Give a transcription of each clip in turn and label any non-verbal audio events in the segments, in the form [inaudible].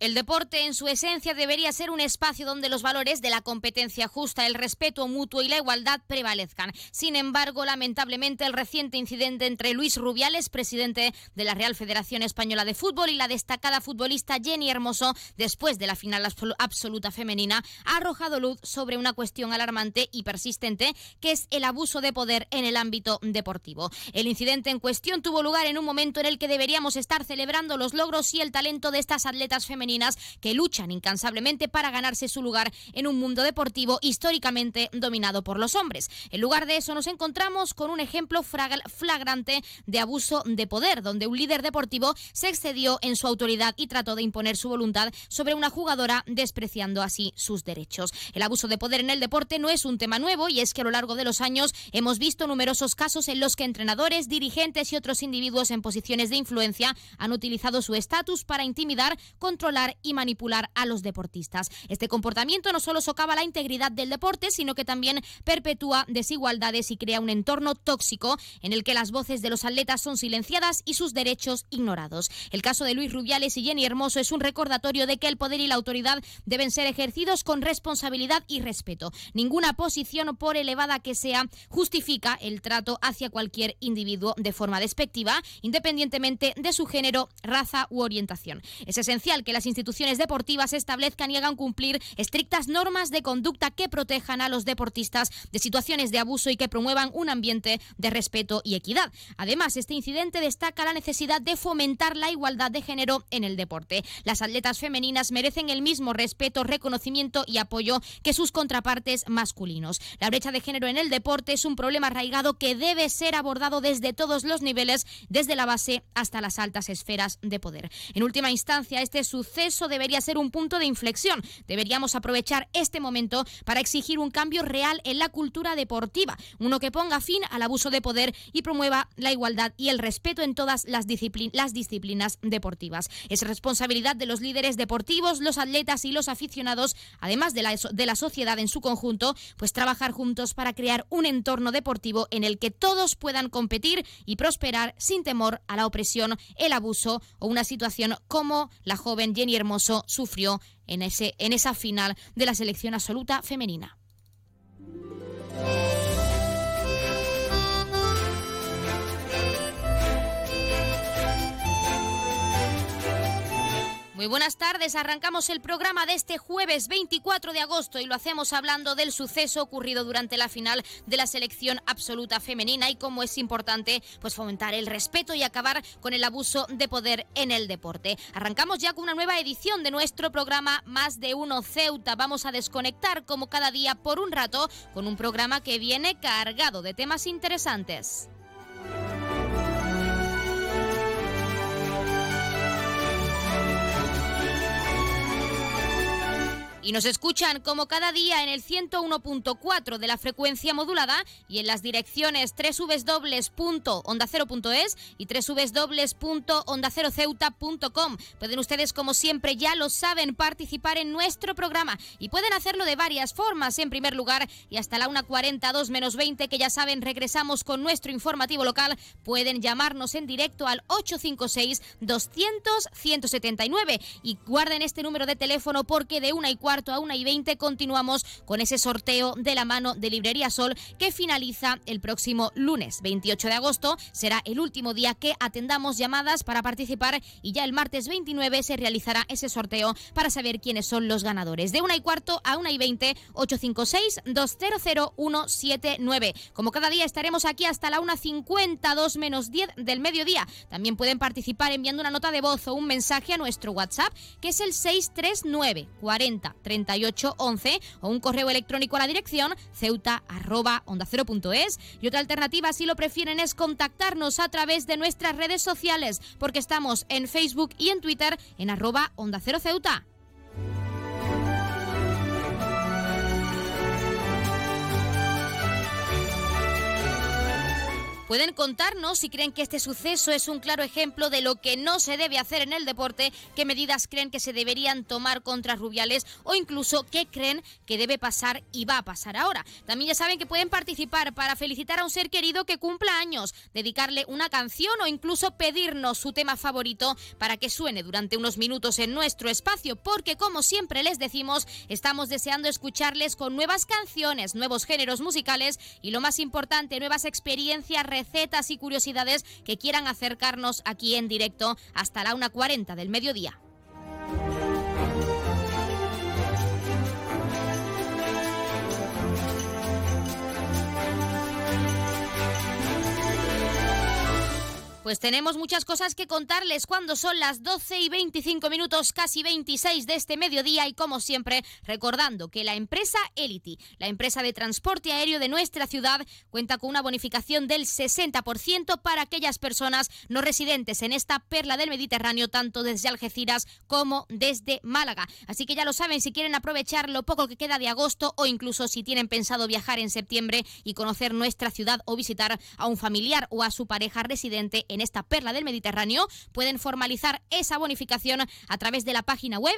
El deporte en su esencia debería ser un espacio donde los valores de la competencia justa, el respeto mutuo y la igualdad prevalezcan. Sin embargo, lamentablemente, el reciente incidente entre Luis Rubiales, presidente de la Real Federación Española de Fútbol, y la destacada futbolista Jenny Hermoso, después de la final absoluta femenina, ha arrojado luz sobre una cuestión alarmante y persistente, que es el abuso de poder en el ámbito deportivo. El incidente en cuestión tuvo lugar en un momento en el que deberíamos estar celebrando los logros y el talento de estas atletas femeninas que luchan incansablemente para ganarse su lugar en un mundo deportivo históricamente dominado por los hombres. En lugar de eso nos encontramos con un ejemplo flagrante de abuso de poder, donde un líder deportivo se excedió en su autoridad y trató de imponer su voluntad sobre una jugadora, despreciando así sus derechos. El abuso de poder en el deporte no es un tema nuevo y es que a lo largo de los años hemos visto numerosos casos en los que entrenadores, dirigentes y otros individuos en posiciones de influencia han utilizado su estatus para intimidar, controlar y manipular a los deportistas. Este comportamiento no solo socava la integridad del deporte, sino que también perpetúa desigualdades y crea un entorno tóxico en el que las voces de los atletas son silenciadas y sus derechos ignorados. El caso de Luis Rubiales y Jenny Hermoso es un recordatorio de que el poder y la autoridad deben ser ejercidos con responsabilidad y respeto. Ninguna posición, por elevada que sea, justifica el trato hacia cualquier individuo de forma despectiva, independientemente de su género, raza u orientación. Es esencial que las instituciones deportivas establezcan y hagan cumplir estrictas normas de conducta que protejan a los deportistas de situaciones de abuso y que promuevan un ambiente de respeto y equidad. Además, este incidente destaca la necesidad de fomentar la igualdad de género en el deporte. Las atletas femeninas merecen el mismo respeto, reconocimiento y apoyo que sus contrapartes masculinos. La brecha de género en el deporte es un problema arraigado que debe ser abordado desde todos los niveles, desde la base hasta las altas esferas de poder. En última instancia, este suceso eso debería ser un punto de inflexión. Deberíamos aprovechar este momento para exigir un cambio real en la cultura deportiva, uno que ponga fin al abuso de poder y promueva la igualdad y el respeto en todas las, las disciplinas deportivas. Es responsabilidad de los líderes deportivos, los atletas y los aficionados, además de la, de la sociedad en su conjunto, pues trabajar juntos para crear un entorno deportivo en el que todos puedan competir y prosperar sin temor a la opresión, el abuso o una situación como la joven Jenny Hermoso sufrió en, ese, en esa final de la selección absoluta femenina. Muy buenas tardes, arrancamos el programa de este jueves 24 de agosto y lo hacemos hablando del suceso ocurrido durante la final de la selección absoluta femenina y cómo es importante pues fomentar el respeto y acabar con el abuso de poder en el deporte. Arrancamos ya con una nueva edición de nuestro programa Más de Uno Ceuta. Vamos a desconectar como cada día por un rato con un programa que viene cargado de temas interesantes. Y nos escuchan como cada día en el 101.4 de la frecuencia modulada y en las direcciones www.ondacero.es y www.ondaceroceuta.com. Pueden ustedes, como siempre, ya lo saben, participar en nuestro programa y pueden hacerlo de varias formas. En primer lugar, y hasta la 1.42 menos 20, que ya saben, regresamos con nuestro informativo local, pueden llamarnos en directo al 856 200 179 y guarden este número de teléfono porque de una y cuarto a 1 y 20 continuamos con ese sorteo de la mano de Librería Sol que finaliza el próximo lunes 28 de agosto. Será el último día que atendamos llamadas para participar y ya el martes 29 se realizará ese sorteo para saber quiénes son los ganadores. De 1 y cuarto a 1 y 20, 856-200-179. Como cada día estaremos aquí hasta la 1.52 menos 10 del mediodía. También pueden participar enviando una nota de voz o un mensaje a nuestro WhatsApp que es el 639 40 3811 o un correo electrónico a la dirección ceuta y otra alternativa si lo prefieren es contactarnos a través de nuestras redes sociales porque estamos en Facebook y en Twitter en arroba onda cero ceuta. Pueden contarnos si creen que este suceso es un claro ejemplo de lo que no se debe hacer en el deporte, qué medidas creen que se deberían tomar contra Rubiales o incluso qué creen que debe pasar y va a pasar ahora. También ya saben que pueden participar para felicitar a un ser querido que cumpla años, dedicarle una canción o incluso pedirnos su tema favorito para que suene durante unos minutos en nuestro espacio, porque como siempre les decimos, estamos deseando escucharles con nuevas canciones, nuevos géneros musicales y lo más importante, nuevas experiencias, recetas y curiosidades que quieran acercarnos aquí en directo hasta la 1.40 del mediodía. Pues tenemos muchas cosas que contarles cuando son las 12 y 25 minutos, casi 26 de este mediodía y como siempre recordando que la empresa Elity, la empresa de transporte aéreo de nuestra ciudad, cuenta con una bonificación del 60% para aquellas personas no residentes en esta perla del Mediterráneo, tanto desde Algeciras como desde Málaga. Así que ya lo saben, si quieren aprovechar lo poco que queda de agosto o incluso si tienen pensado viajar en septiembre y conocer nuestra ciudad o visitar a un familiar o a su pareja residente en en esta perla del Mediterráneo, pueden formalizar esa bonificación a través de la página web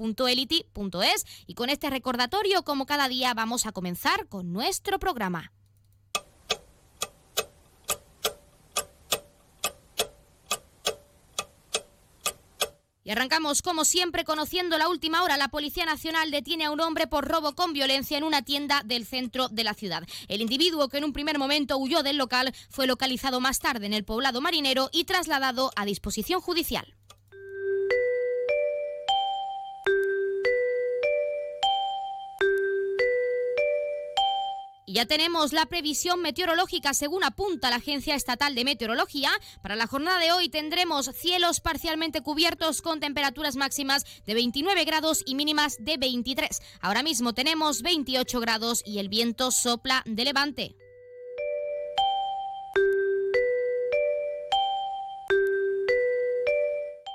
www.elity.es. Y con este recordatorio, como cada día, vamos a comenzar con nuestro programa. Y arrancamos, como siempre, conociendo la última hora. La Policía Nacional detiene a un hombre por robo con violencia en una tienda del centro de la ciudad. El individuo, que en un primer momento huyó del local, fue localizado más tarde en el poblado marinero y trasladado a disposición judicial. Ya tenemos la previsión meteorológica según apunta la Agencia Estatal de Meteorología. Para la jornada de hoy tendremos cielos parcialmente cubiertos con temperaturas máximas de 29 grados y mínimas de 23. Ahora mismo tenemos 28 grados y el viento sopla de levante.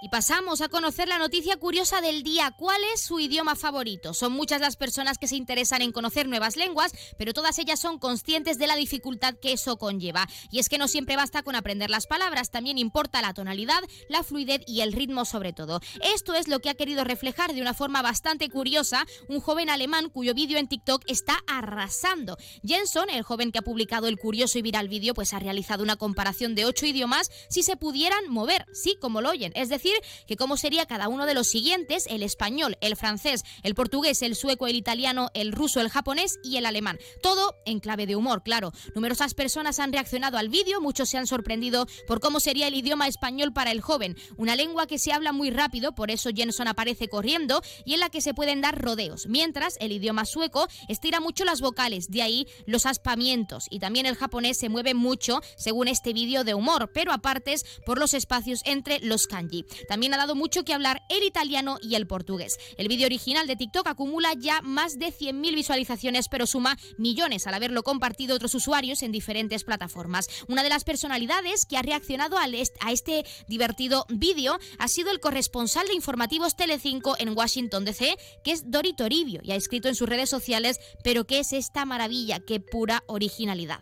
Y pasamos a conocer la noticia curiosa del día. ¿Cuál es su idioma favorito? Son muchas las personas que se interesan en conocer nuevas lenguas, pero todas ellas son conscientes de la dificultad que eso conlleva. Y es que no siempre basta con aprender las palabras, también importa la tonalidad, la fluidez y el ritmo sobre todo. Esto es lo que ha querido reflejar de una forma bastante curiosa un joven alemán cuyo vídeo en TikTok está arrasando. Jenson, el joven que ha publicado el curioso y viral vídeo, pues ha realizado una comparación de ocho idiomas si se pudieran mover, sí, como lo oyen, es decir, que cómo sería cada uno de los siguientes, el español, el francés, el portugués, el sueco, el italiano, el ruso, el japonés y el alemán. Todo en clave de humor, claro. Numerosas personas han reaccionado al vídeo, muchos se han sorprendido por cómo sería el idioma español para el joven, una lengua que se habla muy rápido, por eso Jenson aparece corriendo y en la que se pueden dar rodeos, mientras el idioma sueco estira mucho las vocales, de ahí los aspamientos y también el japonés se mueve mucho según este vídeo de humor, pero apartes por los espacios entre los kanji. También ha dado mucho que hablar el italiano y el portugués. El vídeo original de TikTok acumula ya más de 100.000 visualizaciones, pero suma millones al haberlo compartido otros usuarios en diferentes plataformas. Una de las personalidades que ha reaccionado a este divertido vídeo ha sido el corresponsal de informativos Telecinco en Washington DC, que es Dori Toribio, y ha escrito en sus redes sociales, pero ¿qué es esta maravilla? ¡Qué pura originalidad!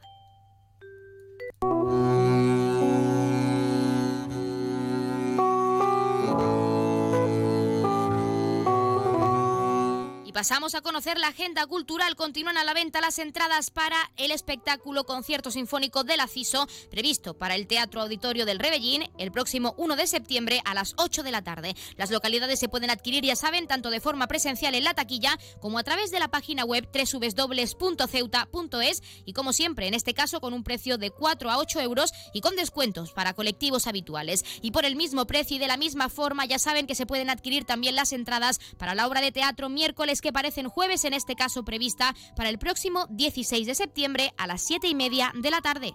Pasamos a conocer la agenda cultural. Continúan a la venta las entradas para el espectáculo concierto sinfónico de la CISO, previsto para el Teatro Auditorio del Rebellín el próximo 1 de septiembre a las 8 de la tarde. Las localidades se pueden adquirir, ya saben, tanto de forma presencial en la taquilla como a través de la página web www.ceuta.es y como siempre, en este caso con un precio de 4 a 8 euros y con descuentos para colectivos habituales. Y por el mismo precio y de la misma forma, ya saben que se pueden adquirir también las entradas para la obra de teatro miércoles que parecen jueves, en este caso prevista para el próximo 16 de septiembre a las 7 y media de la tarde.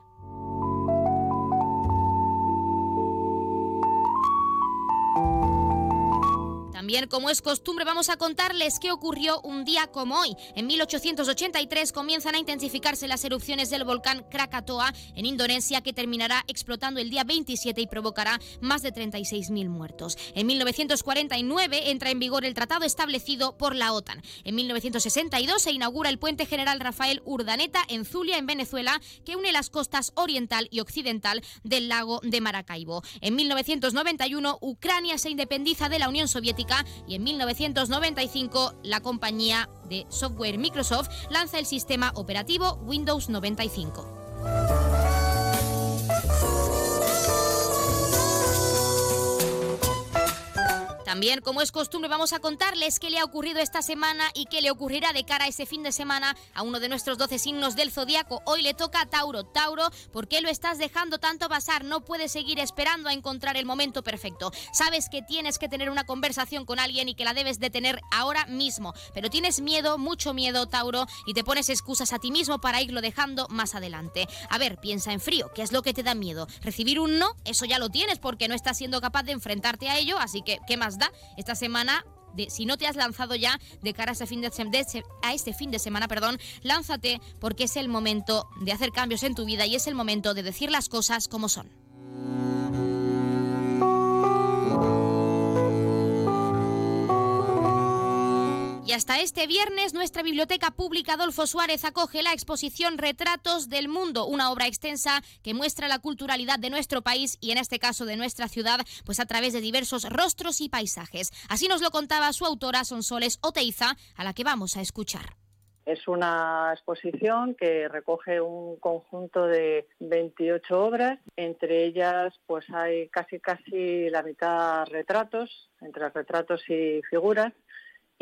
También, como es costumbre, vamos a contarles qué ocurrió un día como hoy. En 1883 comienzan a intensificarse las erupciones del volcán Krakatoa en Indonesia, que terminará explotando el día 27 y provocará más de 36.000 muertos. En 1949 entra en vigor el tratado establecido por la OTAN. En 1962 se inaugura el puente general Rafael Urdaneta en Zulia, en Venezuela, que une las costas oriental y occidental del lago de Maracaibo. En 1991 Ucrania se independiza de la Unión Soviética y en 1995 la compañía de software Microsoft lanza el sistema operativo Windows 95. También, como es costumbre, vamos a contarles qué le ha ocurrido esta semana y qué le ocurrirá de cara a ese fin de semana a uno de nuestros 12 signos del zodiaco. Hoy le toca a Tauro. Tauro, ¿por qué lo estás dejando tanto pasar? No puedes seguir esperando a encontrar el momento perfecto. Sabes que tienes que tener una conversación con alguien y que la debes de tener ahora mismo, pero tienes miedo, mucho miedo, Tauro, y te pones excusas a ti mismo para irlo dejando más adelante. A ver, piensa en frío, ¿qué es lo que te da miedo? Recibir un no, eso ya lo tienes porque no estás siendo capaz de enfrentarte a ello, así que, ¿qué más esta semana de, si no te has lanzado ya de cara a este fin de, a este fin de semana, perdón, lánzate porque es el momento de hacer cambios en tu vida y es el momento de decir las cosas como son. Y hasta este viernes nuestra Biblioteca Pública Adolfo Suárez acoge la exposición Retratos del Mundo, una obra extensa que muestra la culturalidad de nuestro país y en este caso de nuestra ciudad, pues a través de diversos rostros y paisajes. Así nos lo contaba su autora Sonsoles Oteiza, a la que vamos a escuchar. Es una exposición que recoge un conjunto de 28 obras, entre ellas pues hay casi casi la mitad retratos, entre retratos y figuras,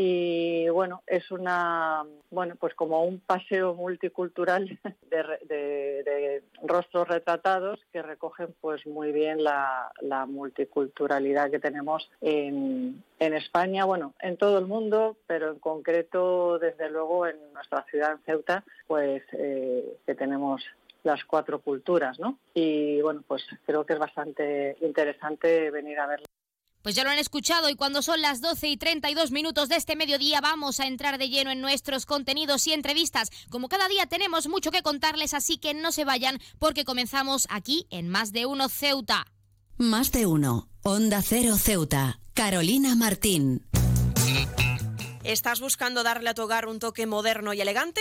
y bueno es una bueno pues como un paseo multicultural [laughs] de, rostros retratados que recogen pues muy bien la, multiculturalidad que tenemos en, España bueno en todo el mundo pero en concreto desde luego en nuestra ciudad en Ceuta pues eh, que tenemos las cuatro culturas, ¿no? Y bueno, pues creo que es bastante interesante venir a verlo. Pues ya lo han escuchado y cuando son las 12 y 32 minutos de este mediodía vamos a entrar de lleno en nuestros contenidos y entrevistas. Como cada día tenemos mucho que contarles, así que no se vayan porque comenzamos aquí en Más de Uno Ceuta. Más de Uno, Onda Cero Ceuta, Carolina Martín. ¿Estás buscando darle a tu hogar un toque moderno y elegante?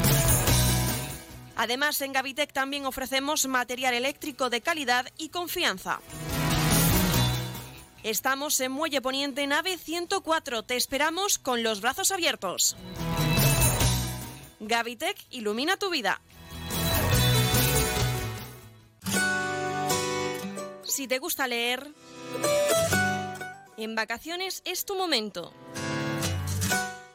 Además, en Gavitec también ofrecemos material eléctrico de calidad y confianza. Estamos en Muelle Poniente, nave 104. Te esperamos con los brazos abiertos. Gavitec ilumina tu vida. Si te gusta leer, en vacaciones es tu momento.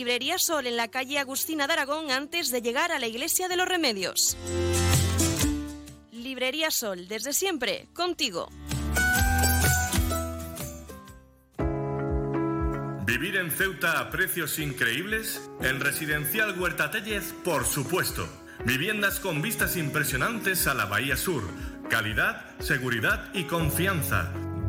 Librería Sol en la calle Agustina de Aragón antes de llegar a la Iglesia de los Remedios. Librería Sol, desde siempre, contigo. ¿Vivir en Ceuta a precios increíbles? En Residencial Huerta Tellez, por supuesto. Viviendas con vistas impresionantes a la Bahía Sur. Calidad, seguridad y confianza.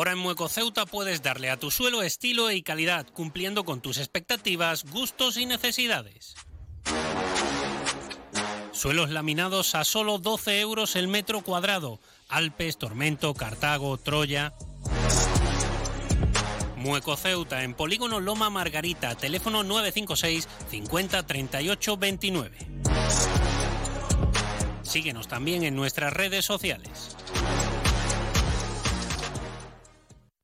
Ahora en Mueco Ceuta puedes darle a tu suelo estilo y calidad, cumpliendo con tus expectativas, gustos y necesidades. Suelos laminados a solo 12 euros el metro cuadrado. Alpes, Tormento, Cartago, Troya. Mueco Ceuta en Polígono Loma Margarita, teléfono 956 50 38 29. Síguenos también en nuestras redes sociales.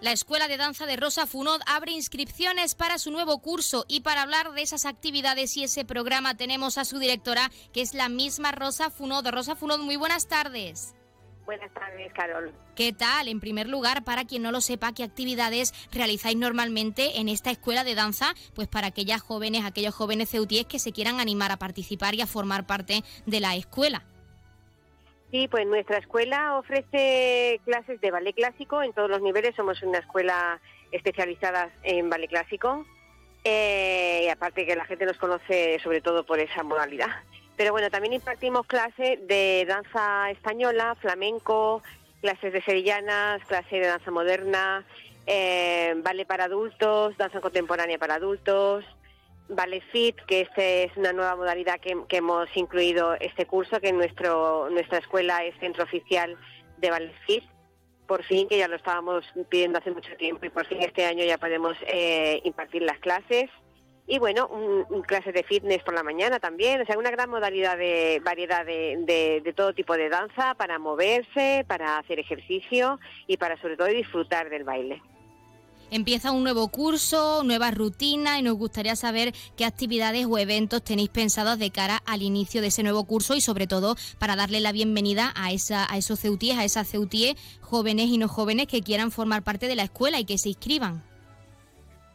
La Escuela de Danza de Rosa Funod abre inscripciones para su nuevo curso y para hablar de esas actividades y ese programa tenemos a su directora, que es la misma Rosa Funod. Rosa Funod, muy buenas tardes. Buenas tardes, Carol. ¿Qué tal? En primer lugar, para quien no lo sepa, ¿qué actividades realizáis normalmente en esta escuela de danza? Pues para aquellas jóvenes, aquellos jóvenes ceutíes que se quieran animar a participar y a formar parte de la escuela. Sí, pues nuestra escuela ofrece clases de ballet clásico en todos los niveles. Somos una escuela especializada en ballet clásico. Eh, y aparte que la gente nos conoce sobre todo por esa modalidad. Pero bueno, también impartimos clases de danza española, flamenco, clases de sevillanas, clases de danza moderna, eh, ballet para adultos, danza contemporánea para adultos, Ballet Fit, que esta es una nueva modalidad que, hemos incluido este curso, que nuestro, nuestra escuela es centro oficial de Ballet Fit. Por fin, que ya lo estábamos pidiendo hace mucho tiempo y por fin este año ya podemos eh, impartir las clases. Y bueno, un, clases de fitness por la mañana también, o sea, una gran modalidad de variedad de, de todo tipo de danza para moverse, para hacer ejercicio y para sobre todo disfrutar del baile. Empieza un nuevo curso, nueva rutina y nos gustaría saber qué actividades o eventos tenéis pensados de cara al inicio de ese nuevo curso y sobre todo para darle la bienvenida a, esa, a esos ceutíes, a esas ceutíes jóvenes y no jóvenes que quieran formar parte de la escuela y que se inscriban.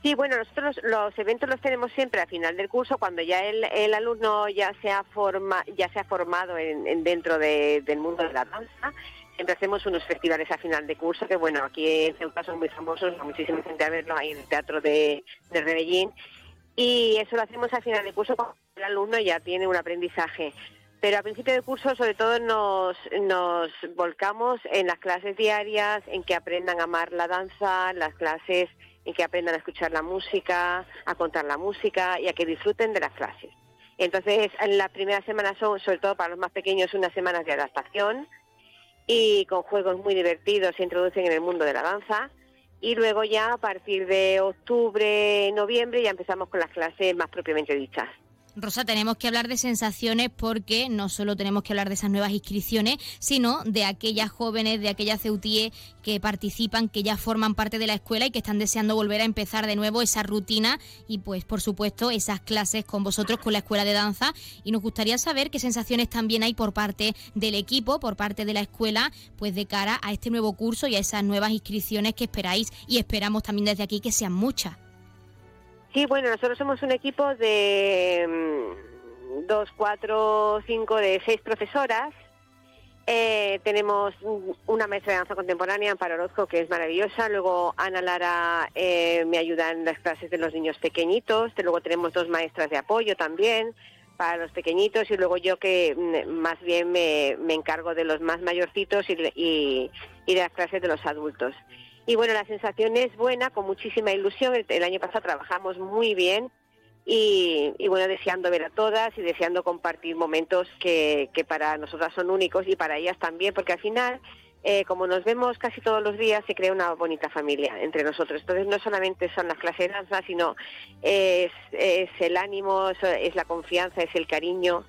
Sí, bueno, nosotros los eventos los tenemos siempre al final del curso, cuando ya el, alumno ya se ha, forma, ya se ha formado en, dentro del mundo de la danza Siempre hacemos unos festivales a final de curso, que bueno, aquí en Ceuta son muy famosos, muchísima gente a verlo ahí en el Teatro de, de Rebellín. Y eso lo hacemos a final de curso cuando el alumno ya tiene un aprendizaje. Pero a principio de curso, sobre todo, nos, nos volcamos en las clases diarias, en que aprendan a amar la danza, las clases en que aprendan a escuchar la música, a contar la música y a que disfruten de las clases. Entonces, en las primeras semanas son, sobre todo para los más pequeños, unas semanas de adaptación, y con juegos muy divertidos se introducen en el mundo de la danza. Y luego ya a partir de octubre, noviembre ya empezamos con las clases más propiamente dichas. Rosa, tenemos que hablar de sensaciones porque no solo tenemos que hablar de esas nuevas inscripciones, sino de aquellas jóvenes, de aquellas ceutíes que participan, que ya forman parte de la escuela y que están deseando volver a empezar de nuevo esa rutina y pues por supuesto esas clases con vosotros, con la escuela de danza. Y nos gustaría saber qué sensaciones también hay por parte del equipo, por parte de la escuela, pues de cara a este nuevo curso y a esas nuevas inscripciones que esperáis y esperamos también desde aquí que sean muchas. Sí, bueno, nosotros somos un equipo de mm, dos, cuatro, cinco, de seis profesoras. Eh, tenemos una maestra de danza contemporánea, Amparo Orozco, que es maravillosa. Luego Ana Lara eh, me ayuda en las clases de los niños pequeñitos. Luego tenemos dos maestras de apoyo también. para los pequeñitos y luego yo que mm, más bien me, encargo de los más mayorcitos y, y, y, de las clases de los adultos. Y bueno, la sensación es buena, con muchísima ilusión. El, año pasado trabajamos muy bien y, y, bueno, deseando ver a todas y deseando compartir momentos que, para nosotras son únicos y para ellas también, porque al final eh, como nos vemos casi todos los días, se crea una bonita familia entre nosotros. Entonces no solamente son las clases de danza, sino es, el ánimo, es la confianza, es el cariño.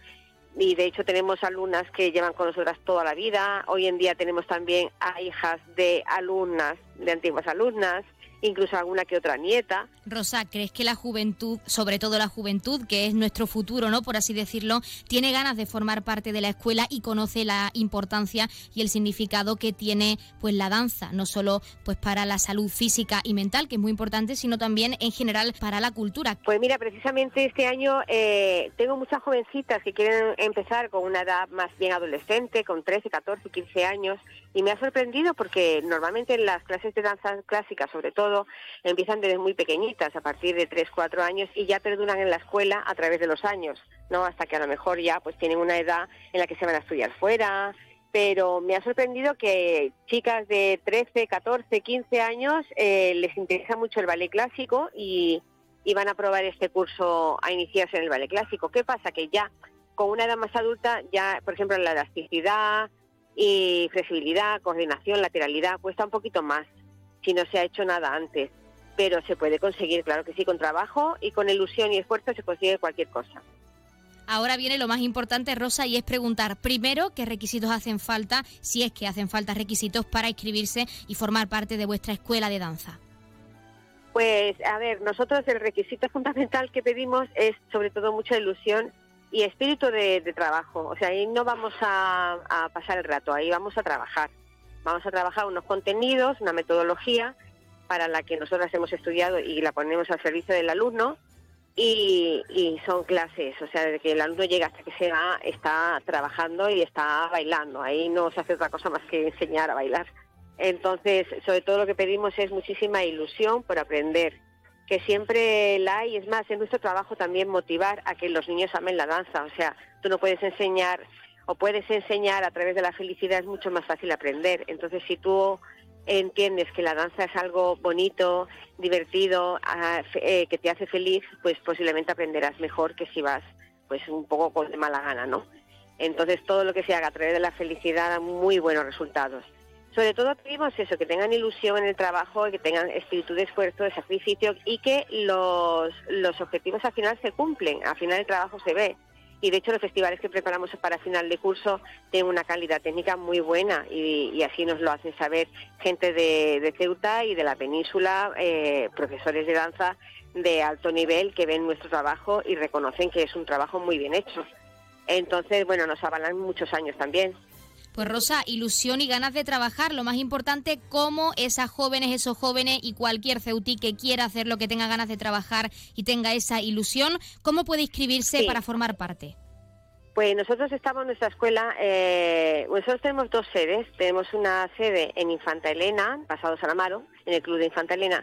Y de hecho tenemos alumnas que llevan con nosotras toda la vida. Hoy en día tenemos también a hijas de alumnas, de antiguas alumnas incluso alguna que otra nieta. Rosa, ¿crees que la juventud, sobre todo la juventud, que es nuestro futuro, ¿no? Por así decirlo, tiene ganas de formar parte de la escuela y conoce la importancia y el significado que tiene pues la danza, no solo pues para la salud física y mental, que es muy importante, sino también en general para la cultura? Pues mira, precisamente este año eh, tengo muchas jovencitas que quieren empezar con una edad más bien adolescente, con 13, 14, 15 años, y me ha sorprendido porque normalmente en las clases de danza clásica, sobre todo, empiezan desde muy pequeñitas, a partir de 3, 4 años, y ya perduran en la escuela a través de los años, ¿no? Hasta que a lo mejor ya pues tienen una edad en la que se van a estudiar fuera, pero me ha sorprendido que chicas de 13, 14, 15 años eh, les interesa mucho el ballet clásico y, y van a probar este curso a iniciarse en el ballet clásico. ¿Qué pasa? Que ya con una edad más adulta, ya, por ejemplo, la elasticidad, y flexibilidad, coordinación, lateralidad, cuesta un poquito más si no se ha hecho nada antes, pero se puede conseguir, claro que sí, con trabajo y con ilusión y esfuerzo se consigue cualquier cosa. Ahora viene lo más importante, Rosa, y es preguntar primero qué requisitos hacen falta, si es que hacen falta requisitos para inscribirse y formar parte de vuestra escuela de danza. Pues a ver, nosotros el requisito fundamental que pedimos es sobre todo mucha ilusión y espíritu de, trabajo. O sea, ahí no vamos a, pasar el rato, ahí vamos a trabajar. Vamos a trabajar unos contenidos, una metodología para la que nosotras hemos estudiado y la ponemos al servicio del alumno. Y, son clases, o sea, desde que el alumno llega hasta que se va, está trabajando y está bailando. Ahí no se hace otra cosa más que enseñar a bailar. Entonces, sobre todo lo que pedimos es muchísima ilusión por aprender que siempre la hay. Es más, en nuestro trabajo también motivar a que los niños amen la danza. O sea, tú no puedes enseñar o puedes enseñar a través de la felicidad, es mucho más fácil aprender. Entonces, si tú entiendes que la danza es algo bonito, divertido, eh, que te hace feliz, pues posiblemente aprenderás mejor que si vas pues un poco con mala gana, ¿no? Entonces todo lo que se haga a través de la felicidad da muy buenos resultados sobre todo pedimos eso, que tengan ilusión en el trabajo, que tengan espíritu de esfuerzo, de sacrificio y que los, los objetivos al final se cumplen, al final el trabajo se ve. Y de hecho los festivales que preparamos para final de curso tienen una calidad técnica muy buena y, así nos lo hacen saber gente de, Ceuta y de la península, eh, profesores de danza de alto nivel que ven nuestro trabajo y reconocen que es un trabajo muy bien hecho. Entonces, bueno, nos avalan muchos años también. Pues Rosa, ilusión y ganas de trabajar, lo más importante, como esas jóvenes, esos jóvenes y cualquier ceutí que quiera hacer lo que tenga ganas de trabajar y tenga esa ilusión, ¿cómo puede inscribirse para formar parte? Pues nosotros estamos en nuestra escuela, eh, nosotros tenemos dos sedes, tenemos una sede en Infanta Elena, pasado San Amaro, en el Club de Infanta Elena,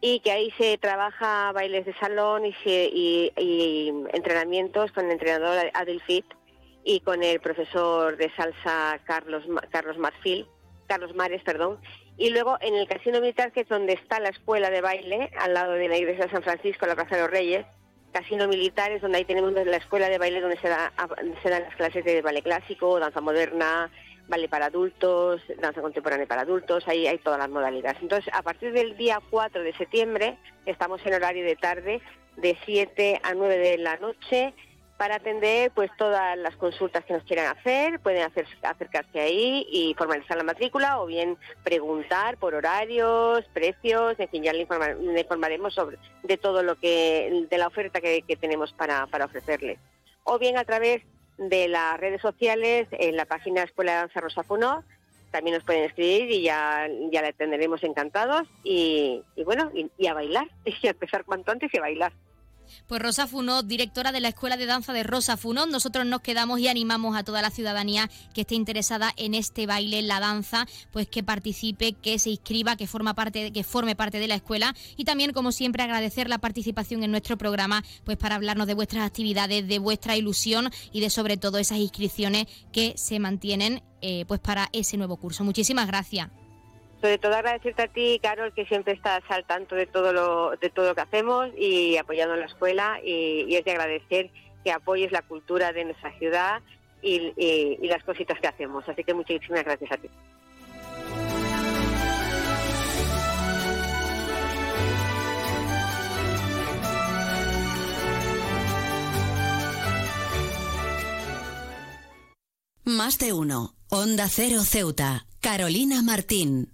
y que ahí se trabaja bailes de salón y, y entrenamientos con el entrenador Adelfit, y con el profesor de salsa Carlos Carlos Marfil, Carlos Mares, perdón. Y luego en el Casino Militar, que es donde está la escuela de baile, al lado de la iglesia de San Francisco, la Plaza de los Reyes, Casino Militar es donde ahí tenemos la escuela de baile donde se, dan las clases de baile clásico, danza moderna, baile para adultos, danza contemporánea para adultos, ahí hay todas las modalidades. Entonces, a partir del día 4 de septiembre, estamos en horario de tarde, de 7 a 9 de la noche, para atender pues todas las consultas que nos quieran hacer, pueden hacer, acercarse ahí y formalizar la matrícula o bien preguntar por horarios, precios, en fin, ya le, informaremos sobre de todo lo que de la oferta que, tenemos para, para ofrecerles. O bien a través de las redes sociales, en la página Escuela de Danza Rosa Funó, también nos pueden escribir y ya, ya la atenderemos encantados y, bueno, y, y a bailar, [laughs] y a empezar cuanto antes y a bailar. Pues Rosa Funot, directora de la Escuela de Danza de Rosa Funot, nosotros nos quedamos y animamos a toda la ciudadanía que esté interesada en este baile, en la danza, pues que participe, que se inscriba, que forma parte, que forme parte de la escuela. Y también, como siempre, agradecer la participación en nuestro programa, pues para hablarnos de vuestras actividades, de vuestra ilusión y de sobre todo esas inscripciones que se mantienen, eh, pues para ese nuevo curso. Muchísimas gracias sobre todo agradecerte a ti, Carol, que siempre estás al tanto de todo lo, de todo lo que hacemos y apoyando la escuela y, es de agradecer que apoyes la cultura de nuestra ciudad y, y las cositas que hacemos. Así que muchísimas gracias a ti. Más de uno. Onda Cero Ceuta. Carolina Martín.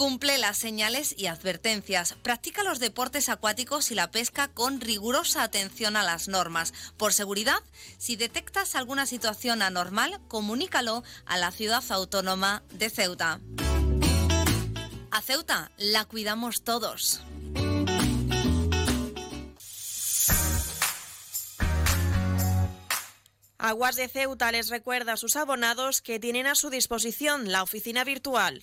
Cumple las señales y advertencias. Practica los deportes acuáticos y la pesca con rigurosa atención a las normas. Por seguridad, si detectas alguna situación anormal, comunícalo a la ciudad autónoma de Ceuta. A Ceuta la cuidamos todos. Aguas de Ceuta les recuerda a sus abonados que tienen a su disposición la oficina virtual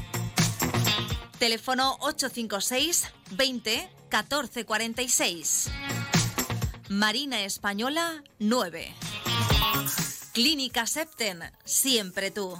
Teléfono 856 20 1446. Marina Española 9. Clínica Septen, siempre tú.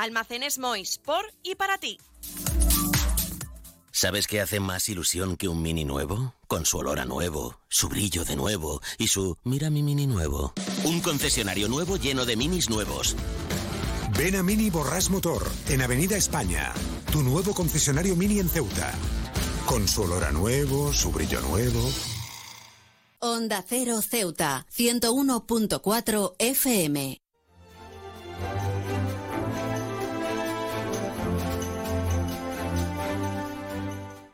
Almacenes Mois, por y para ti. ¿Sabes qué hace más ilusión que un mini nuevo? Con su olor a nuevo, su brillo de nuevo y su mira mi mini nuevo. Un concesionario nuevo lleno de minis nuevos. Ven a Mini Borras Motor, en Avenida España. Tu nuevo concesionario Mini en Ceuta. Con su olor a nuevo, su brillo nuevo. Onda Cero Ceuta, 101.4 FM.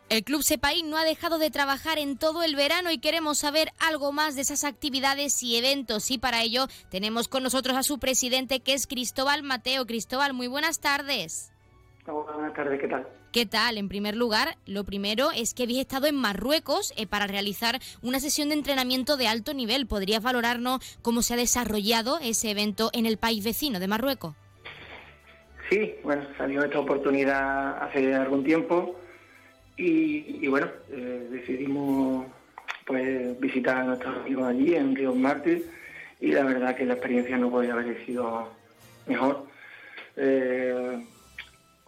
El Club Sepaín no ha dejado de trabajar en todo el verano y queremos saber algo más de esas actividades y eventos. Y para ello tenemos con nosotros a su presidente, que es Cristóbal Mateo. Cristóbal, muy buenas tardes. buenas tardes, ¿qué tal? ¿Qué tal? En primer lugar, lo primero es que habéis estado en Marruecos eh, para realizar una sesión de entrenamiento de alto nivel. ¿Podrías valorarnos cómo se ha desarrollado ese evento en el país vecino de Marruecos? Sí, bueno, salió esta oportunidad hace algún tiempo y, bueno, eh, decidimos pues visitar a nuestros amigos allí en Río Mártir y la verdad que la experiencia no podía haber sido mejor. Eh,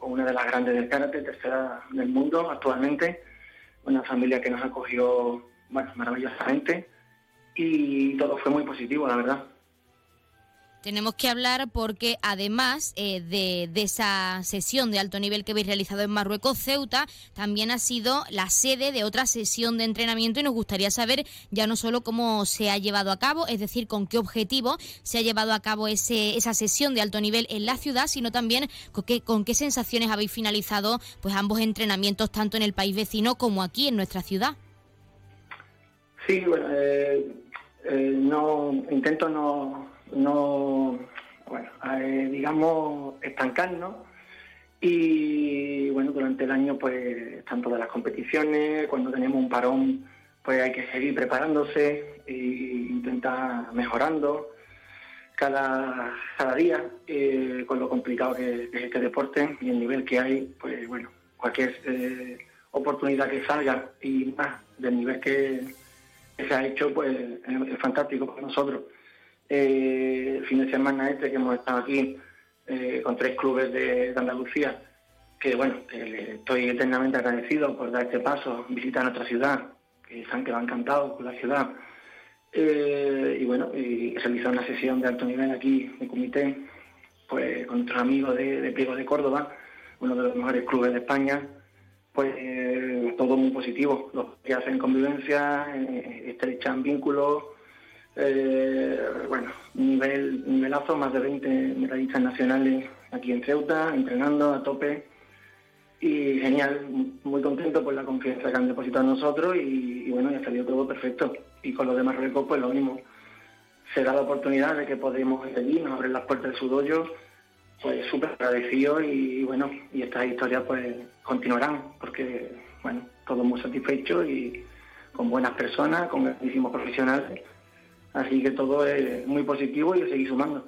una de las grandes del karate, tercera del mundo actualmente, una familia que nos acogió maravillosamente y todo fue muy positivo, la verdad. Tenemos que hablar porque además eh, de, esa sesión de alto nivel que habéis realizado en Marruecos, Ceuta también ha sido la sede de otra sesión de entrenamiento y nos gustaría saber ya no solo cómo se ha llevado a cabo, es decir, con qué objetivo se ha llevado a cabo ese, esa sesión de alto nivel en la ciudad, sino también con qué, con qué sensaciones habéis finalizado pues ambos entrenamientos tanto en el país vecino como aquí en nuestra ciudad. Sí, bueno, eh, eh, no intento no no, bueno, eh, digamos, estancarnos. Y bueno, durante el año pues están todas las competiciones, cuando tenemos un parón pues hay que seguir preparándose e intentar mejorando cada, cada día eh, con lo complicado que, es este deporte y el nivel que hay, pues bueno, cualquier eh, oportunidad que salga y más del nivel que, se ha hecho, pues es fantástico para nosotros eh, fin de semana este que hemos estado aquí eh, con tres clubes de, Andalucía, que bueno, estoy eternamente agradecido por dar este paso, visitar nuestra ciudad, que se han quedado encantados con la ciudad. Eh, y bueno, y se realizó una sesión de alto nivel aquí de comité, pues con nuestros amigos de, de Pliego de Córdoba, uno de los mejores clubes de España, pues todo muy positivo. Los que hacen convivencia, estrechan vínculos, eh, bueno, nivel, nivelazo, más de 20 medallistas nacionales aquí en Ceuta, entrenando a tope. Y genial, muy contento por la confianza que han depositado en nosotros y, bueno, ya salió todo perfecto. Y con los de Marruecos, pues lo mismo. Será la oportunidad de que podamos ir allí, nos abren las puertas del sudollo, pues súper agradecido y, bueno, y estas historias pues continuarán, porque bueno, todos muy satisfechos y con buenas personas, con grandísimos profesionales Así que todo es muy positivo y seguir sumando.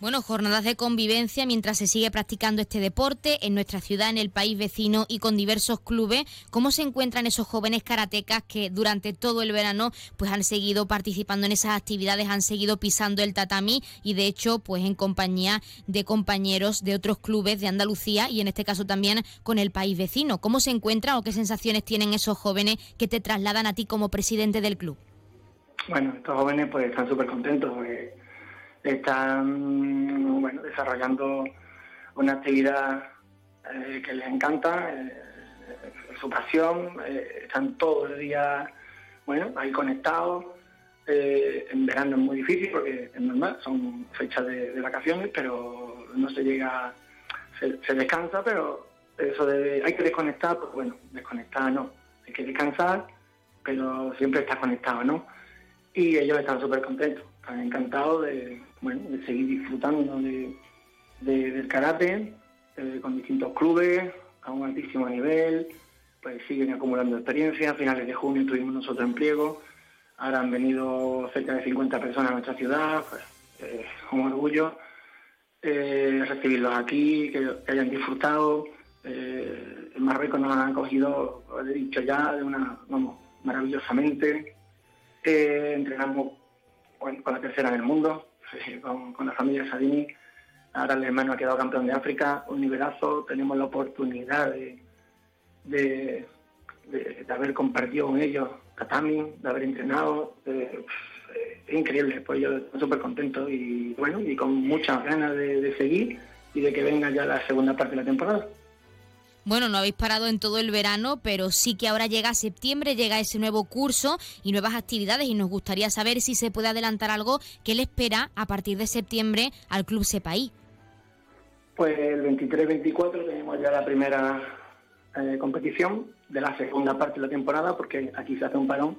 Bueno, jornadas de convivencia mientras se sigue practicando este deporte en nuestra ciudad, en el país vecino y con diversos clubes. ¿Cómo se encuentran esos jóvenes karatecas que durante todo el verano pues han seguido participando en esas actividades, han seguido pisando el tatami y de hecho pues en compañía de compañeros de otros clubes de Andalucía y en este caso también con el país vecino? ¿Cómo se encuentran o qué sensaciones tienen esos jóvenes que te trasladan a ti como presidente del club? Bueno, estos jóvenes pues están súper contentos, están bueno, desarrollando una actividad eh, que les encanta, eh, su pasión, eh, están todos los días bueno, ahí conectados. en verano es muy difícil porque es normal, son fechas de, vacaciones, pero no se llega, se, descansa, pero eso de hay que desconectar, pues bueno, desconectar no, hay que descansar, pero siempre está conectado, ¿no? Y ellos están súper contentos, están encantados de, bueno, de seguir disfrutando de, del karate eh, con distintos clubes a un altísimo nivel, pues siguen acumulando experiencia. A finales de junio estuvimos nosotros en pliego, ahora han venido cerca de 50 personas a nuestra ciudad, pues eh, un orgullo eh, recibirlos aquí, que, hayan disfrutado Marruecos nos ha acogido, he dicho ya, de una, vamos, maravillosamente. Eh, entrenamos con, la tercera en el mundo, [laughs] con, la familia Sadini. Ahora el hermano ha quedado campeón de África, un nivelazo. Tenemos la oportunidad de, de, haber compartido con ellos tatami, de haber entrenado. increíble, pues yo estoy súper contento y bueno, y con muchas ganas de seguir y de que venga ya la segunda parte de la temporada. Bueno, no habéis parado en todo el verano, pero sí que ahora llega septiembre, llega ese nuevo curso y nuevas actividades y nos gustaría saber si se puede adelantar algo que le espera a partir de septiembre al Club Sepaí. Pues el 23-24 tenemos ya la primera eh, competición de la segunda parte de la temporada, porque aquí se hace un parón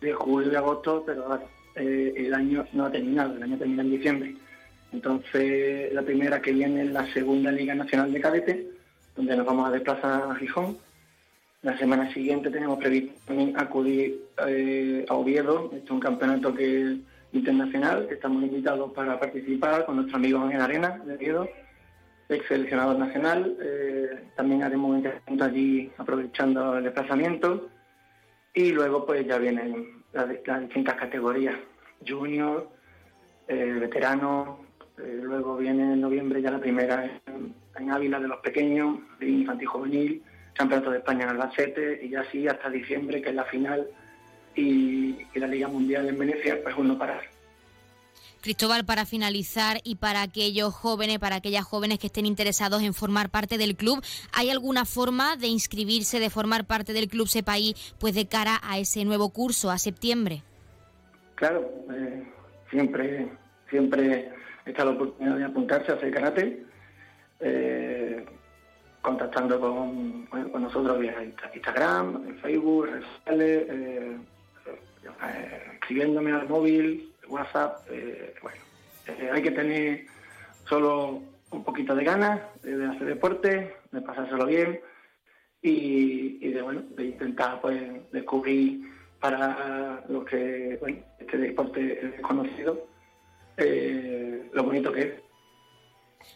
de julio y agosto, pero eh, el año no ha terminado, el año termina en diciembre. Entonces, la primera que viene es la segunda Liga Nacional de Cadete, donde nos vamos a desplazar a Gijón. La semana siguiente tenemos previsto también acudir eh, a Oviedo, este es un campeonato que internacional, estamos invitados para participar con nuestro amigo Ángel Arena de Oviedo, ex seleccionador nacional. Eh, también haremos un entrenamiento allí aprovechando el desplazamiento. Y luego pues ya vienen las, distintas categorías, junior, eh, veterano, eh, luego viene en noviembre ya la primera en, Ávila de los pequeños, de infantil juvenil, campeonato de España en Albacete y ya así hasta diciembre, que es la final, y, la Liga Mundial en Venecia, pues uno parar. Cristóbal, para finalizar y para aquellos jóvenes, para aquellas jóvenes que estén interesados en formar parte del club, ¿hay alguna forma de inscribirse, de formar parte del club SEPAI, pues de cara a ese nuevo curso, a septiembre? Claro, eh, siempre, siempre está la oportunidad de apuntarse a hacer karate, eh, contactando con, nosotros vía Instagram, Facebook, redes sociales, eh, eh, escribiéndome al móvil, WhatsApp. bueno, hay que tener solo un poquito de ganas de hacer deporte, de pasárselo bien y, de bueno de intentar pues descubrir para los que este deporte es desconocido eh, lo bonito que es.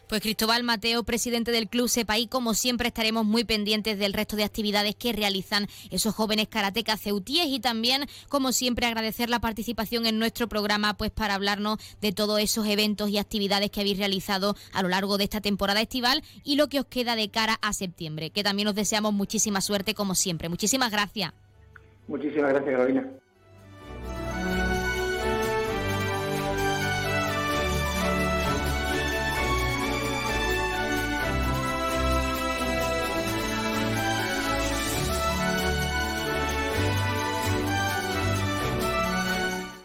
Pues Cristóbal Mateo, presidente del Club Sepaí, como siempre estaremos muy pendientes del resto de actividades que realizan esos jóvenes karatecas ceutíes y también, como siempre, agradecer la participación en nuestro programa pues para hablarnos de todos esos eventos y actividades que habéis realizado a lo largo de esta temporada estival y lo que os queda de cara a septiembre, que también os deseamos muchísima suerte como siempre. Muchísimas gracias. Muchísimas gracias, Carolina.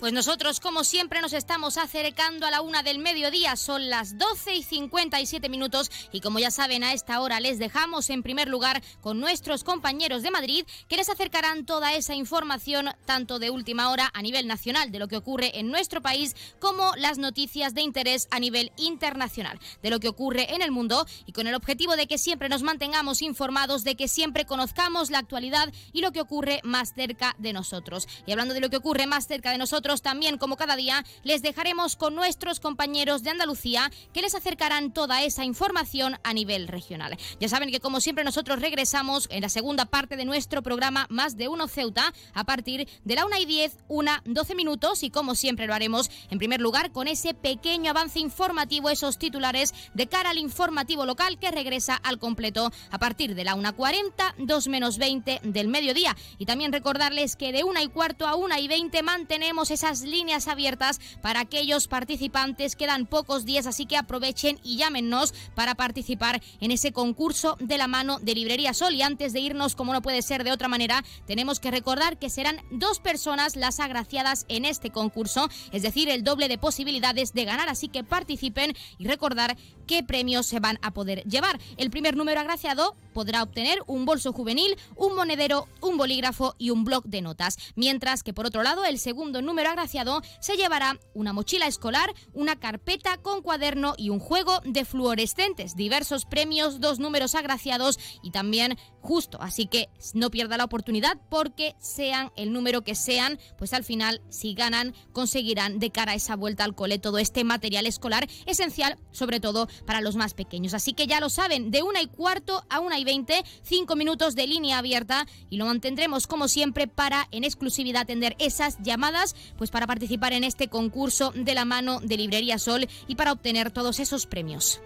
Pues nosotros, como siempre, nos estamos acercando a la una del mediodía. Son las 12 y 57 minutos. Y como ya saben, a esta hora les dejamos en primer lugar con nuestros compañeros de Madrid, que les acercarán toda esa información, tanto de última hora a nivel nacional, de lo que ocurre en nuestro país, como las noticias de interés a nivel internacional, de lo que ocurre en el mundo. Y con el objetivo de que siempre nos mantengamos informados, de que siempre conozcamos la actualidad y lo que ocurre más cerca de nosotros. Y hablando de lo que ocurre más cerca de nosotros, también, como cada día, les dejaremos con nuestros compañeros de Andalucía que les acercarán toda esa información a nivel regional. Ya saben que, como siempre, nosotros regresamos en la segunda parte de nuestro programa Más de Uno Ceuta a partir de la 1 y 10, 1, 12 minutos y, como siempre, lo haremos en primer lugar con ese pequeño avance informativo, esos titulares de cara al informativo local que regresa al completo a partir de la 1.40, 2 menos 20 del mediodía. Y también recordarles que de 1 y cuarto a 1 y 20 mantenemos esas líneas abiertas para aquellos participantes. Quedan pocos días, así que aprovechen y llámenos para participar en ese concurso de la mano de Librería Sol. Y antes de irnos, como no puede ser de otra manera, tenemos que recordar que serán dos personas las agraciadas en este concurso, es decir, el doble de posibilidades de ganar. Así que participen y recordar qué premios se van a poder llevar. El primer número agraciado podrá obtener un bolso juvenil, un monedero, un bolígrafo y un bloc de notas, mientras que por otro lado el segundo número agraciado se llevará una mochila escolar, una carpeta con cuaderno y un juego de fluorescentes, diversos premios, dos números agraciados y también justo, así que no pierda la oportunidad porque sean el número que sean, pues al final si ganan conseguirán de cara a esa vuelta al cole todo este material escolar esencial, sobre todo para los más pequeños. Así que ya lo saben, de una y cuarto a una y 20, 5 minutos de línea abierta y lo mantendremos como siempre para en exclusividad atender esas llamadas, pues para participar en este concurso de la mano de Librería Sol y para obtener todos esos premios.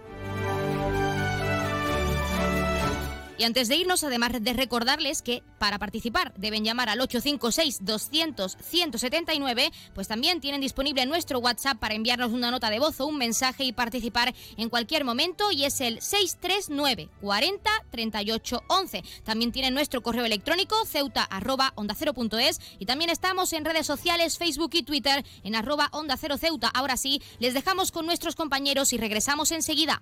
Y antes de irnos, además de recordarles que para participar deben llamar al 856-200-179, pues también tienen disponible nuestro WhatsApp para enviarnos una nota de voz o un mensaje y participar en cualquier momento y es el 639 40 38 11. También tienen nuestro correo electrónico ceuta arroba onda y también estamos en redes sociales Facebook y Twitter en arroba onda cero ceuta. Ahora sí, les dejamos con nuestros compañeros y regresamos enseguida.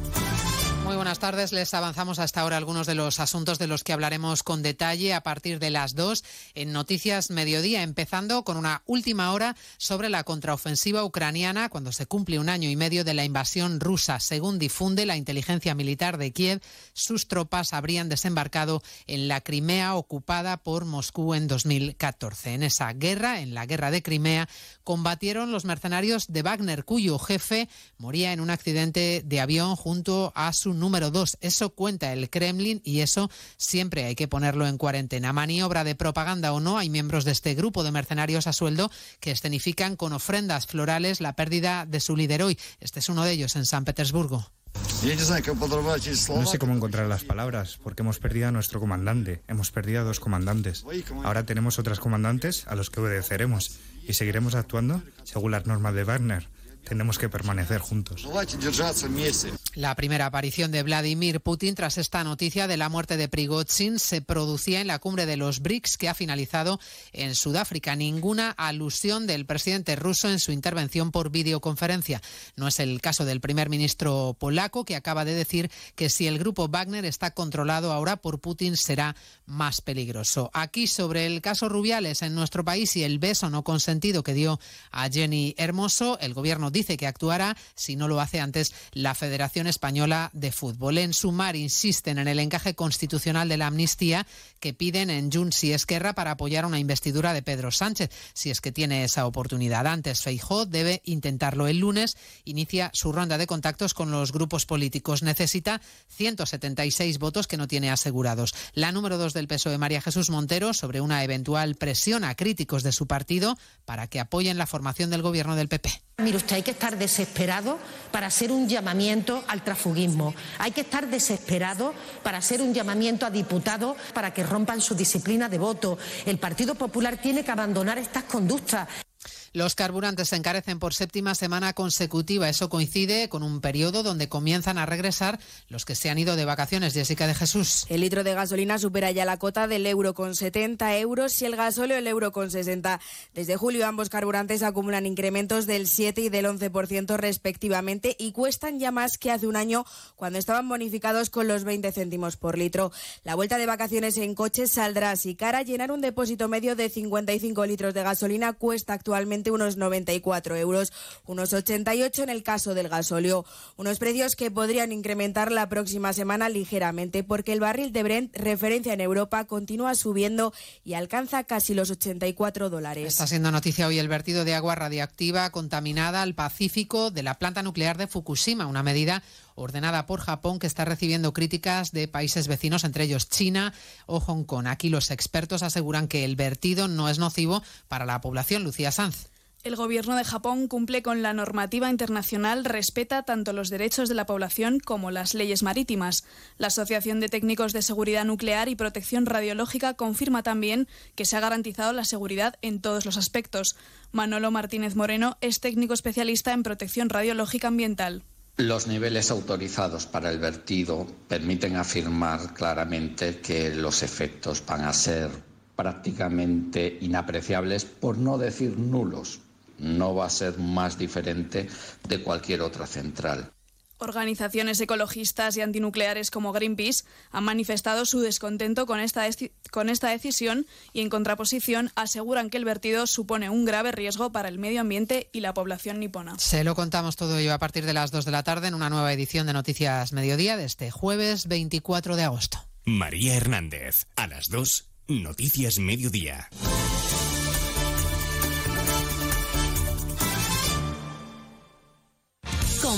Muy buenas tardes. Les avanzamos hasta ahora algunos de los asuntos de los que hablaremos con detalle a partir de las dos en Noticias Mediodía, empezando con una última hora sobre la contraofensiva ucraniana cuando se cumple un año y medio de la invasión rusa. Según difunde la inteligencia militar de Kiev, sus tropas habrían desembarcado en la Crimea ocupada por Moscú en 2014. En esa guerra, en la guerra de Crimea, combatieron los mercenarios de Wagner, cuyo jefe moría en un accidente de avión junto a su número dos. Eso cuenta el Kremlin y eso siempre hay que ponerlo en cuarentena. Maniobra de propaganda o no, hay miembros de este grupo de mercenarios a sueldo que escenifican con ofrendas florales la pérdida de su líder hoy. Este es uno de ellos en San Petersburgo. No sé cómo encontrar las palabras, porque hemos perdido a nuestro comandante, hemos perdido a dos comandantes. Ahora tenemos otras comandantes a los que obedeceremos y seguiremos actuando según las normas de Wagner tenemos que permanecer juntos. La primera aparición de Vladimir Putin tras esta noticia de la muerte de Prigozhin se producía en la cumbre de los BRICS que ha finalizado en Sudáfrica. Ninguna alusión del presidente ruso en su intervención por videoconferencia. No es el caso del primer ministro polaco que acaba de decir que si el grupo Wagner está controlado ahora por Putin será más peligroso. Aquí sobre el caso Rubiales en nuestro país y el beso no consentido que dio a Jenny Hermoso, el gobierno dice que actuará si no lo hace antes la Federación Española de Fútbol. En sumar, insisten en el encaje constitucional de la amnistía que piden en Junts y Esquerra para apoyar una investidura de Pedro Sánchez, si es que tiene esa oportunidad. Antes, Feijó debe intentarlo el lunes. Inicia su ronda de contactos con los grupos políticos. Necesita 176 votos que no tiene asegurados. La número dos del PSOE, María Jesús Montero, sobre una eventual presión a críticos de su partido para que apoyen la formación del gobierno del PP. Mire usted, hay que estar desesperado para hacer un llamamiento al transfugismo. Hay que estar desesperado para hacer un llamamiento a diputados para que rompan su disciplina de voto. El Partido Popular tiene que abandonar estas conductas. Los carburantes se encarecen por séptima semana consecutiva. Eso coincide con un periodo donde comienzan a regresar los que se han ido de vacaciones. Jessica de Jesús. El litro de gasolina supera ya la cota del euro con 70 euros y el gasóleo el euro con 60. Desde julio ambos carburantes acumulan incrementos del 7 y del 11% respectivamente y cuestan ya más que hace un año cuando estaban bonificados con los 20 céntimos por litro. La vuelta de vacaciones en coches saldrá así cara. Llenar un depósito medio de 55 litros de gasolina cuesta actualmente unos 94 euros, unos 88 en el caso del gasóleo. Unos precios que podrían incrementar la próxima semana ligeramente porque el barril de Brent, referencia en Europa, continúa subiendo y alcanza casi los 84 dólares. Está siendo noticia hoy el vertido de agua radiactiva contaminada al Pacífico de la planta nuclear de Fukushima, una medida ordenada por Japón que está recibiendo críticas de países vecinos, entre ellos China o Hong Kong. Aquí los expertos aseguran que el vertido no es nocivo para la población. Lucía Sanz. El gobierno de Japón cumple con la normativa internacional, respeta tanto los derechos de la población como las leyes marítimas. La Asociación de Técnicos de Seguridad Nuclear y Protección Radiológica confirma también que se ha garantizado la seguridad en todos los aspectos. Manolo Martínez Moreno es técnico especialista en protección radiológica ambiental. Los niveles autorizados para el vertido permiten afirmar claramente que los efectos van a ser prácticamente inapreciables, por no decir nulos no va a ser más diferente de cualquier otra central. Organizaciones ecologistas y antinucleares como Greenpeace han manifestado su descontento con esta, con esta decisión y, en contraposición, aseguran que el vertido supone un grave riesgo para el medio ambiente y la población nipona. Se lo contamos todo ello a partir de las 2 de la tarde en una nueva edición de Noticias Mediodía de este jueves 24 de agosto. María Hernández, a las 2, Noticias Mediodía.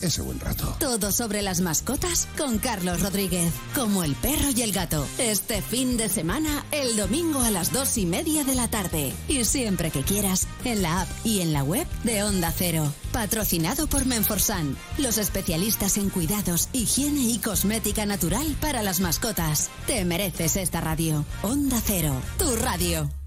ese buen rato. Todo sobre las mascotas con Carlos Rodríguez, como el perro y el gato. Este fin de semana, el domingo a las dos y media de la tarde. Y siempre que quieras, en la app y en la web de Onda Cero. Patrocinado por Menforsan, los especialistas en cuidados, higiene y cosmética natural para las mascotas. Te mereces esta radio. Onda Cero, tu radio.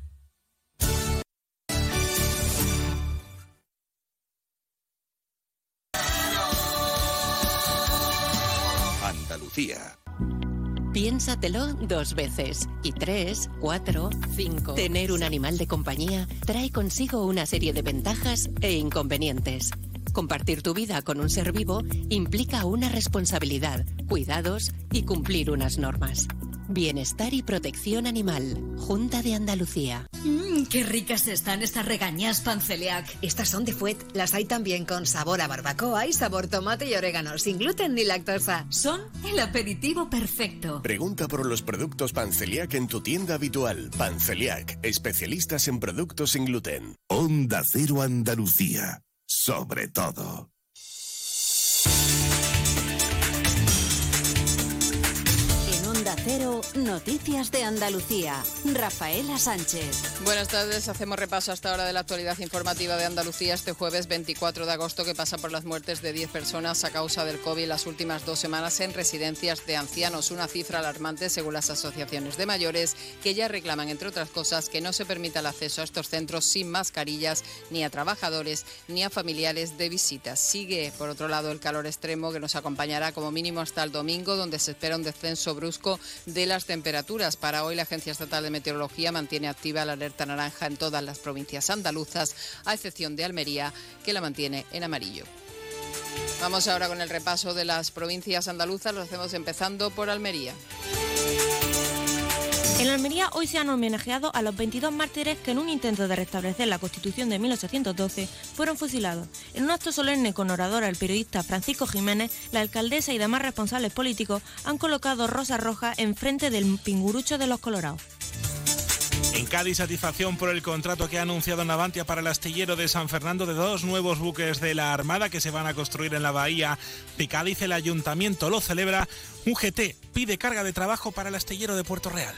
Dos veces. Y tres, cuatro, cinco. Tener un animal de compañía trae consigo una serie de ventajas e inconvenientes. Compartir tu vida con un ser vivo implica una responsabilidad, cuidados y cumplir unas normas. Bienestar y protección animal. Junta de Andalucía. Mmm, qué ricas están estas regañas panceliac. Estas son de Fuet. Las hay también con sabor a barbacoa y sabor tomate y orégano, sin gluten ni lactosa. Son el aperitivo perfecto. Pregunta por los productos Panceliac en tu tienda habitual. Panceliac, especialistas en productos sin gluten. Onda Cero Andalucía. Sobre todo. Noticias de Andalucía. Rafaela Sánchez. Buenas tardes, hacemos repaso hasta ahora de la actualidad informativa de Andalucía este jueves 24 de agosto que pasa por las muertes de 10 personas a causa del COVID las últimas dos semanas en residencias de ancianos, una cifra alarmante según las asociaciones de mayores que ya reclaman, entre otras cosas, que no se permita el acceso a estos centros sin mascarillas ni a trabajadores ni a familiares de visitas. Sigue, por otro lado, el calor extremo que nos acompañará como mínimo hasta el domingo, donde se espera un descenso brusco de las temperaturas. Para hoy la Agencia Estatal de Meteorología mantiene activa la alerta naranja en todas las provincias andaluzas, a excepción de Almería, que la mantiene en amarillo. Vamos ahora con el repaso de las provincias andaluzas, lo hacemos empezando por Almería. En Almería hoy se han homenajeado a los 22 mártires que en un intento de restablecer la Constitución de 1812 fueron fusilados. En un acto solemne con oradora el periodista Francisco Jiménez, la alcaldesa y demás responsables políticos han colocado rosas rojas en frente del pingurucho de los colorados. En Cádiz, satisfacción por el contrato que ha anunciado Navantia para el astillero de San Fernando de dos nuevos buques de la Armada que se van a construir en la bahía de Cádiz. El ayuntamiento lo celebra. Un GT pide carga de trabajo para el astillero de Puerto Real.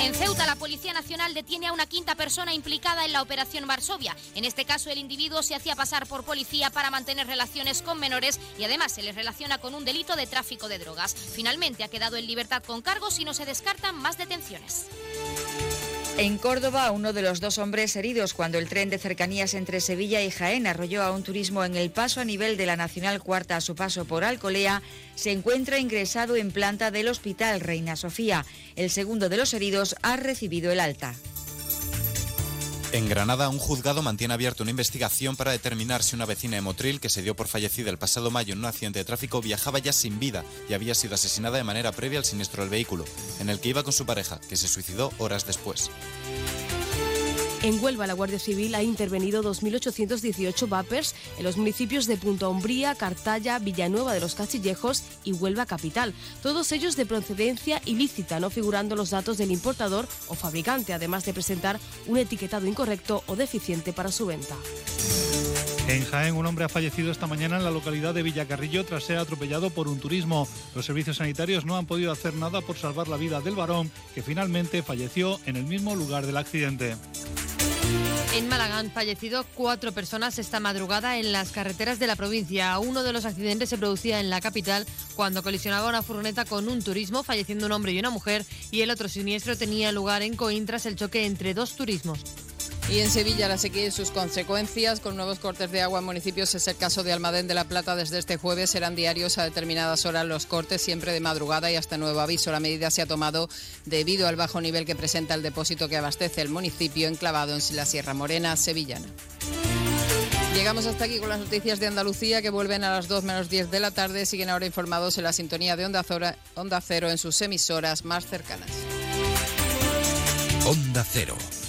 En Ceuta, la Policía Nacional detiene a una quinta persona implicada en la Operación Varsovia. En este caso, el individuo se hacía pasar por policía para mantener relaciones con menores y además se les relaciona con un delito de tráfico de drogas. Finalmente ha quedado en libertad con cargos y no se descartan más detenciones. En Córdoba, uno de los dos hombres heridos cuando el tren de cercanías entre Sevilla y Jaén arrolló a un turismo en el paso a nivel de la Nacional Cuarta a su paso por Alcolea, se encuentra ingresado en planta del Hospital Reina Sofía. El segundo de los heridos ha recibido el alta. En Granada, un juzgado mantiene abierta una investigación para determinar si una vecina de Motril, que se dio por fallecida el pasado mayo en un accidente de tráfico, viajaba ya sin vida y había sido asesinada de manera previa al siniestro del vehículo, en el que iba con su pareja, que se suicidó horas después. En Huelva, la Guardia Civil ha intervenido 2.818 vapers en los municipios de Punta Umbría, Cartaya, Villanueva de los Cachillejos y Huelva Capital. Todos ellos de procedencia ilícita, no figurando los datos del importador o fabricante, además de presentar un etiquetado incorrecto o deficiente para su venta. En Jaén, un hombre ha fallecido esta mañana en la localidad de Villacarrillo tras ser atropellado por un turismo. Los servicios sanitarios no han podido hacer nada por salvar la vida del varón, que finalmente falleció en el mismo lugar del accidente. En Málaga han fallecido cuatro personas esta madrugada en las carreteras de la provincia. Uno de los accidentes se producía en la capital cuando colisionaba una furgoneta con un turismo, falleciendo un hombre y una mujer, y el otro siniestro tenía lugar en Coín tras el choque entre dos turismos. Y en Sevilla la sequía y sus consecuencias, con nuevos cortes de agua en municipios, es el caso de Almadén de la Plata. Desde este jueves serán diarios a determinadas horas los cortes, siempre de madrugada y hasta nuevo aviso. La medida se ha tomado debido al bajo nivel que presenta el depósito que abastece el municipio enclavado en la Sierra Morena sevillana. Llegamos hasta aquí con las noticias de Andalucía que vuelven a las 2 menos 10 de la tarde. Siguen ahora informados en la sintonía de Onda, Onda Cero en sus emisoras más cercanas. Onda Cero.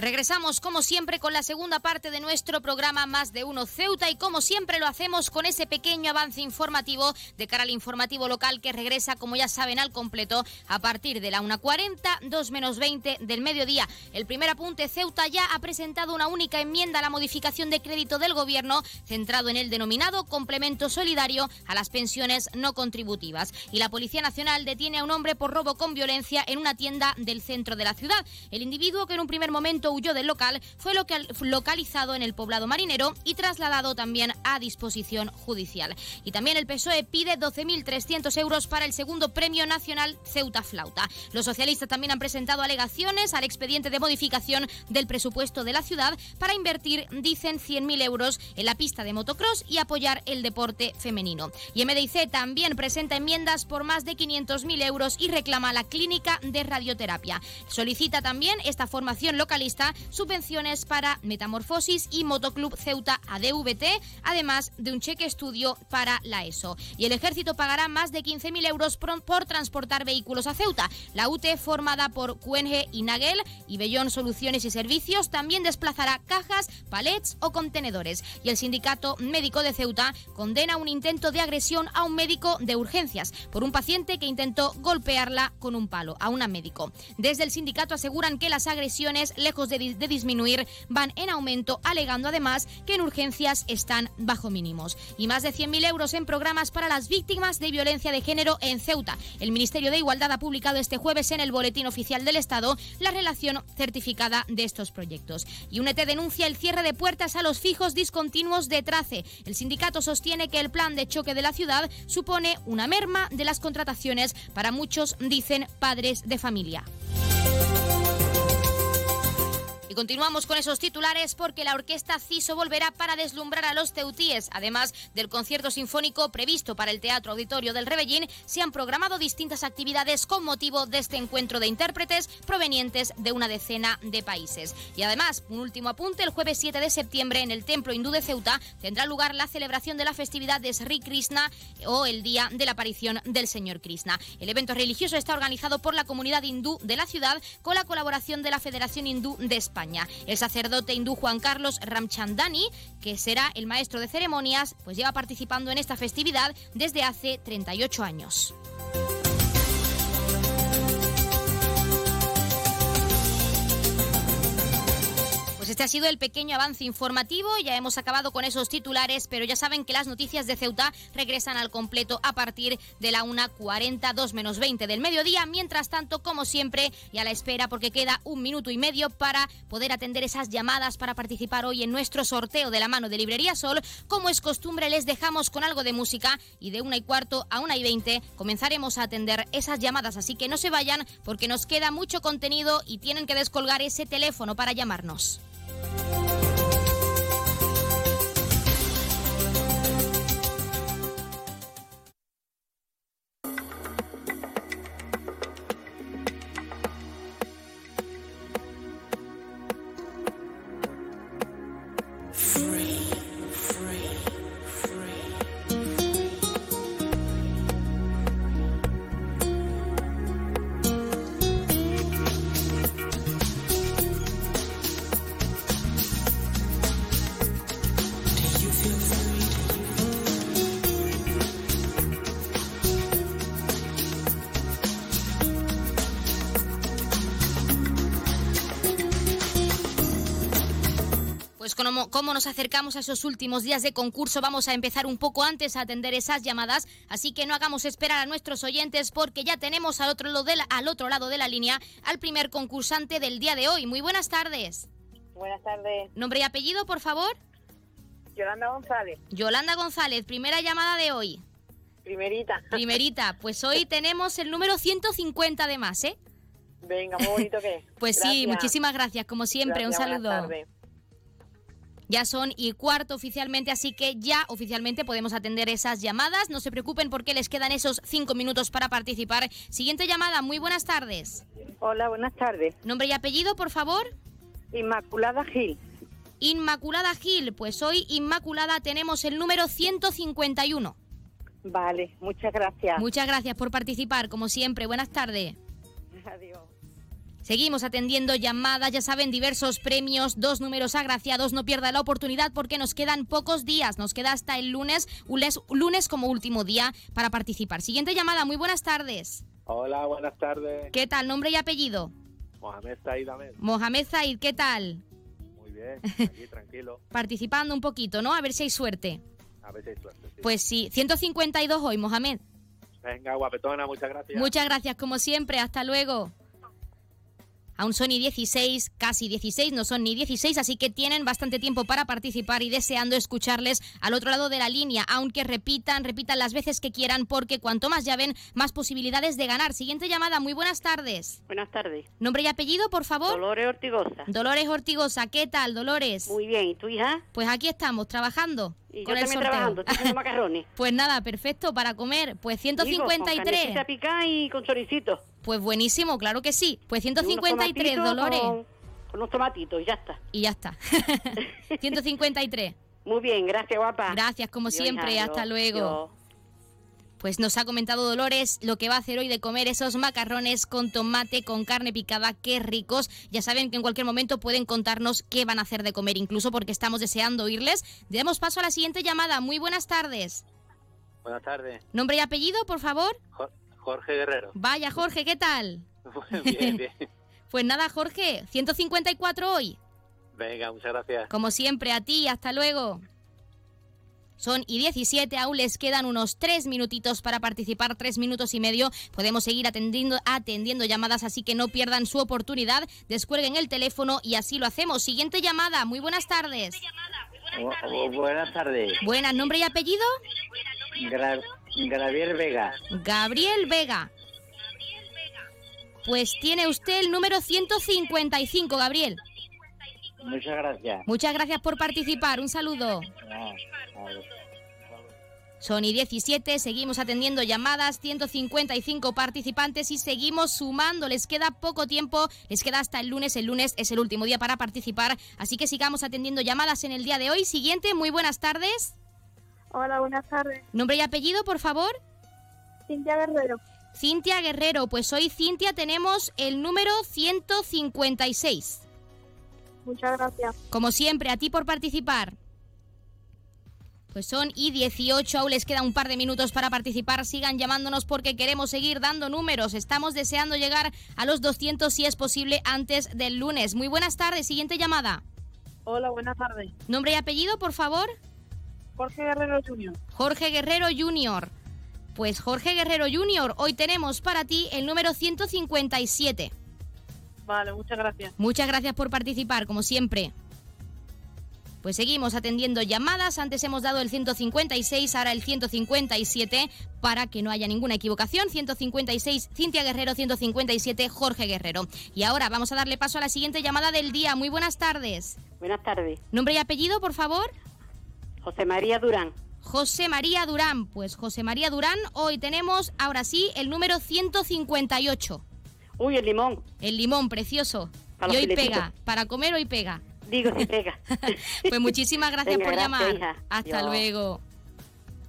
Pues regresamos como siempre con la segunda parte de nuestro programa Más de Uno Ceuta y como siempre lo hacemos con ese pequeño avance informativo de cara al informativo local que regresa, como ya saben, al completo a partir de la 1.40, 2 menos 20 del mediodía. El primer apunte, Ceuta ya ha presentado una única enmienda a la modificación de crédito del gobierno centrado en el denominado complemento solidario a las pensiones no contributivas. Y la Policía Nacional detiene a un hombre por robo con violencia en una tienda del centro de la ciudad. El individuo que en un primer momento huyó del local, fue localizado en el poblado marinero y trasladado también a disposición judicial. Y también el PSOE pide 12.300 euros para el segundo Premio Nacional Ceuta Flauta. Los socialistas también han presentado alegaciones al expediente de modificación del presupuesto de la ciudad para invertir, dicen, 100.000 euros en la pista de motocross y apoyar el deporte femenino. Y MDIC también presenta enmiendas por más de 500.000 euros y reclama la clínica de radioterapia. Solicita también esta formación localista subvenciones para Metamorfosis y Motoclub Ceuta ADVT, además de un cheque estudio para la ESO. Y el ejército pagará más de 15.000 euros por, transportar vehículos a Ceuta. La UTE, formada por QNG y Nagel y Bellón Soluciones y Servicios, también desplazará cajas, palets o contenedores. Y el sindicato médico de Ceuta condena un intento de agresión a un médico de urgencias por un paciente que intentó golpearla con un palo a una médico. Desde el sindicato aseguran que las agresiones, lejos de, disminuir, van en aumento, alegando además que en urgencias están bajo mínimos. Y más de 100.000 euros en programas para las víctimas de violencia de género en Ceuta. El Ministerio de Igualdad ha publicado este jueves en el Boletín Oficial del Estado la relación certificada de estos proyectos. Y UNET denuncia el cierre de puertas a los fijos discontinuos de Trace. El sindicato sostiene que el plan de choque de la ciudad supone una merma de las contrataciones para muchos, dicen, padres de familia. Y continuamos con esos titulares porque la orquesta CISO volverá para deslumbrar a los teutíes. Además del concierto sinfónico previsto para el Teatro Auditorio del Rebellín, se han programado distintas actividades con motivo de este encuentro de intérpretes provenientes de una decena de países. Y además, un último apunte, el jueves 7 de septiembre en el Templo Hindú de Ceuta tendrá lugar la celebración de la festividad de Sri Krishna o el Día de la Aparición del Señor Krishna. El evento religioso está organizado por la comunidad hindú de la ciudad con la colaboración de la Federación Hindú de España. El sacerdote hindú Juan Carlos Ramchandani, que será el maestro de ceremonias, pues lleva participando en esta festividad desde hace 38 años. Este ha sido el pequeño avance informativo. Ya hemos acabado con esos titulares, pero ya saben que las noticias de Ceuta regresan al completo a partir de la 1.40, 2 menos 20 del mediodía. Mientras tanto, como siempre, y a la espera porque queda un minuto y medio para poder atender esas llamadas para participar hoy en nuestro sorteo de la mano de Librería Sol. Como es costumbre, les dejamos con algo de música y de una y cuarto a una y veinte comenzaremos a atender esas llamadas. Así que no se vayan porque nos queda mucho contenido y tienen que descolgar ese teléfono para llamarnos. Como, como, nos acercamos a esos últimos días de concurso, vamos a empezar un poco antes a atender esas llamadas, así que no hagamos esperar a nuestros oyentes porque ya tenemos al otro, lado de la, al otro lado de la línea al primer concursante del día de hoy. Muy buenas tardes. Buenas tardes. ¿Nombre y apellido, por favor? Yolanda González. Yolanda González, primera llamada de hoy. Primerita. [laughs] Primerita, pues hoy tenemos el número 150 de más, ¿eh? Venga, muy bonito que [laughs] Pues sí, muchísimas gracias, como siempre, un saludo. Ya son y cuarto oficialmente, así que ya oficialmente podemos atender esas llamadas. No se preocupen porque les quedan esos cinco minutos para participar. Siguiente llamada, muy buenas tardes. Hola, buenas tardes. ¿Nombre y apellido, por favor? Inmaculada Gil. Inmaculada Gil, pues hoy Inmaculada tenemos el número 151. Vale, muchas gracias. Muchas gracias por participar, como siempre. Buenas tardes. [laughs] Adiós. Seguimos atendiendo llamadas, ya saben, diversos premios, dos números agraciados. No pierda la oportunidad porque nos quedan pocos días. Nos queda hasta el lunes, lunes como último día para participar. Siguiente llamada, muy buenas tardes. Hola, buenas tardes. ¿Qué tal? ¿Nombre y apellido? Mohamed Said Ahmed. Mohamed Said, ¿qué tal? Muy bien, [laughs] aquí tranquilo. Participando un poquito, ¿no? A ver si hay suerte. A ver si hay suerte. Sí. Pues sí, 152 hoy, Mohamed. Venga, guapetona, muchas gracias. Muchas gracias, como siempre. Hasta luego. Aún son ni 16, casi 16, no son ni 16, así que tienen bastante tiempo para participar y deseando escucharles al otro lado de la línea, aunque repitan, repitan las veces que quieran, porque cuanto más llaven, más posibilidades de ganar. Siguiente llamada, muy buenas tardes. Buenas tardes. ¿Nombre y apellido, por favor? Dolores Ortigosa. Dolores Ortigosa, ¿qué tal, Dolores? Muy bien, ¿y tu hija? Pues aquí estamos, trabajando. Y con yo el también sorteo. trabajando, estoy haciendo [laughs] macarrones. Pues nada, perfecto para comer. Pues Digo, con 153. carnecita picada y con choricito. Pues buenísimo, claro que sí. Pues Y unos 153, tomatitos Dolores. Con, con unos tomatitos y ya está. Y ya está. [laughs] 153. Muy bien, gracias, guapa. Gracias, como Dios, siempre. hija, Hasta Dios, luego. Dios. Pues nos ha comentado Dolores lo que va a hacer hoy de comer esos macarrones con tomate, con carne picada, qué ricos. Ya saben que en cualquier momento pueden contarnos qué van a hacer de comer, incluso porque estamos deseando oírles. Demos paso a la siguiente llamada. Muy buenas tardes. Buenas tardes. Nombre y apellido, por favor. Jo- Jorge Guerrero. Vaya, Jorge, ¿qué tal? [laughs] bien, bien. [laughs] Pues nada, Jorge, 154 hoy. Venga, muchas gracias. Como siempre, a ti, hasta luego. Son y 17, aún les quedan unos 3 minutitos para participar, 3 minutos y medio. Podemos seguir atendiendo, atendiendo llamadas, así que no pierdan su oportunidad. Descuelguen el teléfono y así lo hacemos. Siguiente llamada, muy buenas tardes. Bu- buenas tardes. Buenas, nombre y apellido. Gra- Gabriel Vega. Gabriel Vega. Pues tiene usted el número 155, Gabriel. Muchas gracias. Muchas gracias por participar. Un saludo. Ah. Son y 17, seguimos atendiendo llamadas, 155 participantes y seguimos sumando. Les queda poco tiempo, les queda hasta el lunes. El lunes es el último día para participar, así que sigamos atendiendo llamadas en el día de hoy. Siguiente, muy buenas tardes. Hola, buenas tardes. Nombre y apellido, por favor. Cintia Guerrero. Cintia Guerrero, pues hoy Cintia tenemos el número 156. Muchas gracias. Como siempre, a ti por participar. Pues son y 18, aún les queda un par de minutos para participar. Sigan llamándonos porque queremos seguir dando números. Estamos deseando llegar a los 200 si es posible antes del lunes. Muy buenas tardes, siguiente llamada. Hola, buenas tardes. Nombre y apellido, por favor. Jorge Guerrero Jr. Jorge Guerrero Jr. Pues Jorge Guerrero Jr., hoy tenemos para ti el número 157. Vale, muchas gracias. Muchas gracias por participar, como siempre. Pues seguimos atendiendo llamadas. Antes hemos dado el 156, ahora el 157, para que no haya ninguna equivocación. 156, Cintia Guerrero, 157, Jorge Guerrero. Y ahora vamos a darle paso a la siguiente llamada del día. Muy buenas tardes. Buenas tardes. Nombre y apellido, por favor. José María Durán. José María Durán. Pues José María Durán, hoy tenemos, ahora sí, el número 158. Uy, el limón. El limón, precioso. Para y hoy filetitos. pega. Para comer hoy pega. Digo, si pega. [laughs] Pues muchísimas gracias Venga, por gracias, llamar. hija. Hasta luego.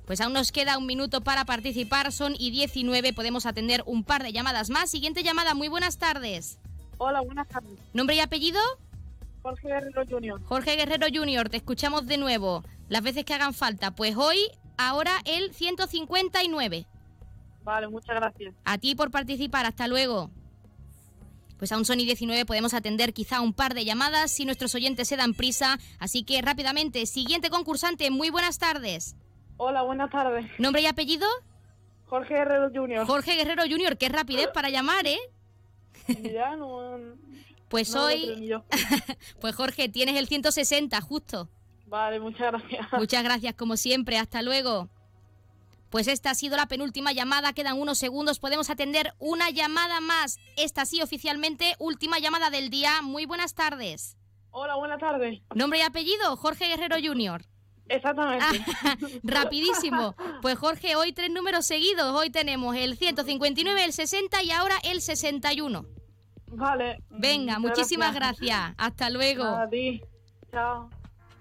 Pues aún nos queda un minuto para participar, son y 19, podemos atender un par de llamadas más. Siguiente llamada, muy buenas tardes. Hola, buenas tardes. ¿Nombre y apellido? Jorge Guerrero Jr. Jorge Guerrero Jr., te escuchamos de nuevo, las veces que hagan falta. Pues hoy, ahora el 159. Vale, muchas gracias. A ti por participar, hasta luego. pues a un Sony 19 podemos atender quizá un par de llamadas si nuestros oyentes se dan prisa. Así que rápidamente, siguiente concursante, muy buenas tardes. Hola, buenas tardes. ¿Nombre y apellido? Jorge Guerrero Jr. Jorge Guerrero Jr., qué rapidez para llamar, ¿eh? Ya no... Pues no hoy, [laughs] pues Jorge, tienes el 160 justo. Vale, muchas gracias. [laughs] Muchas gracias, como siempre. Hasta luego. Pues esta ha sido la penúltima llamada. Quedan unos segundos. Podemos atender una llamada más. Esta sí, oficialmente, última llamada del día. Muy buenas tardes. Hola, buenas tardes. Nombre y apellido, Jorge Guerrero Jr. Exactamente. [laughs] Rapidísimo. Pues Jorge, hoy tres números seguidos. Hoy tenemos el 159, el 60 y ahora el 61. Vale. Venga, muchísimas gracias. Hasta luego. A ti. Chao.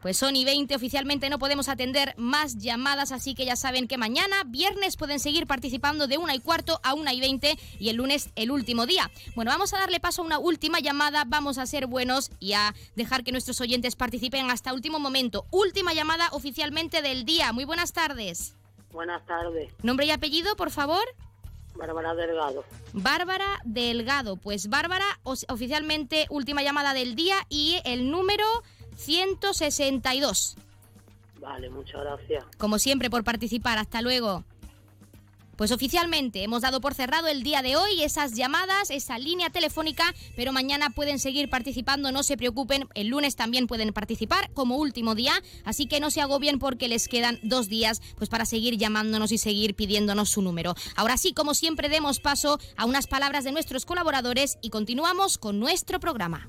Pues Sony 20 oficialmente no podemos atender más llamadas, así que ya saben que mañana, viernes, pueden seguir participando de una y cuarto a una y 20 y el lunes el último día. Bueno, vamos a darle paso a una última llamada, vamos a ser buenos y a dejar que nuestros oyentes participen hasta último momento. Última llamada oficialmente del día. Muy buenas tardes. Buenas tardes, Nombre y apellido, por favor. Bárbara Delgado. Bárbara Delgado. Pues Bárbara, oficialmente última llamada del día y el número 162. Vale, muchas gracias. Como siempre, por participar. Hasta luego. Pues oficialmente hemos dado por cerrado el día de hoy esas llamadas, esa línea telefónica, pero mañana pueden seguir participando, no se preocupen, el lunes también pueden participar como último día, así que no se agobien porque les quedan dos días pues para seguir llamándonos y seguir pidiéndonos su número. Ahora sí, como siempre, demos paso a unas palabras de nuestros colaboradores y continuamos con nuestro programa.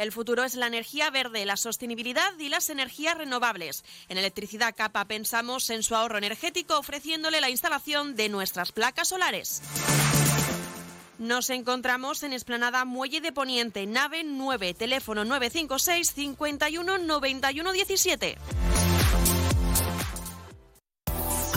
El futuro es la energía verde, la sostenibilidad y las energías renovables. En Electricidad Capa pensamos en su ahorro energético ofreciéndole la instalación de nuestras placas solares. Nos encontramos en Esplanada Muelle de Poniente, nave 9, teléfono 956 51 91 17.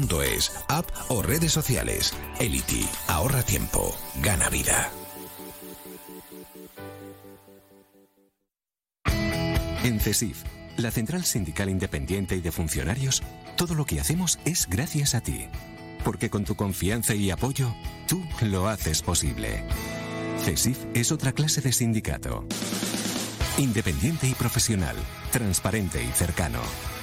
elity.es, app o redes sociales. Elity, ahorra tiempo, gana vida. En CESIF, La Central Sindical Independiente y de Funcionarios, todo lo que hacemos es gracias a ti. Porque con tu confianza y apoyo, tú lo haces posible. CESIF es otra clase de sindicato. Independiente y profesional, transparente y cercano.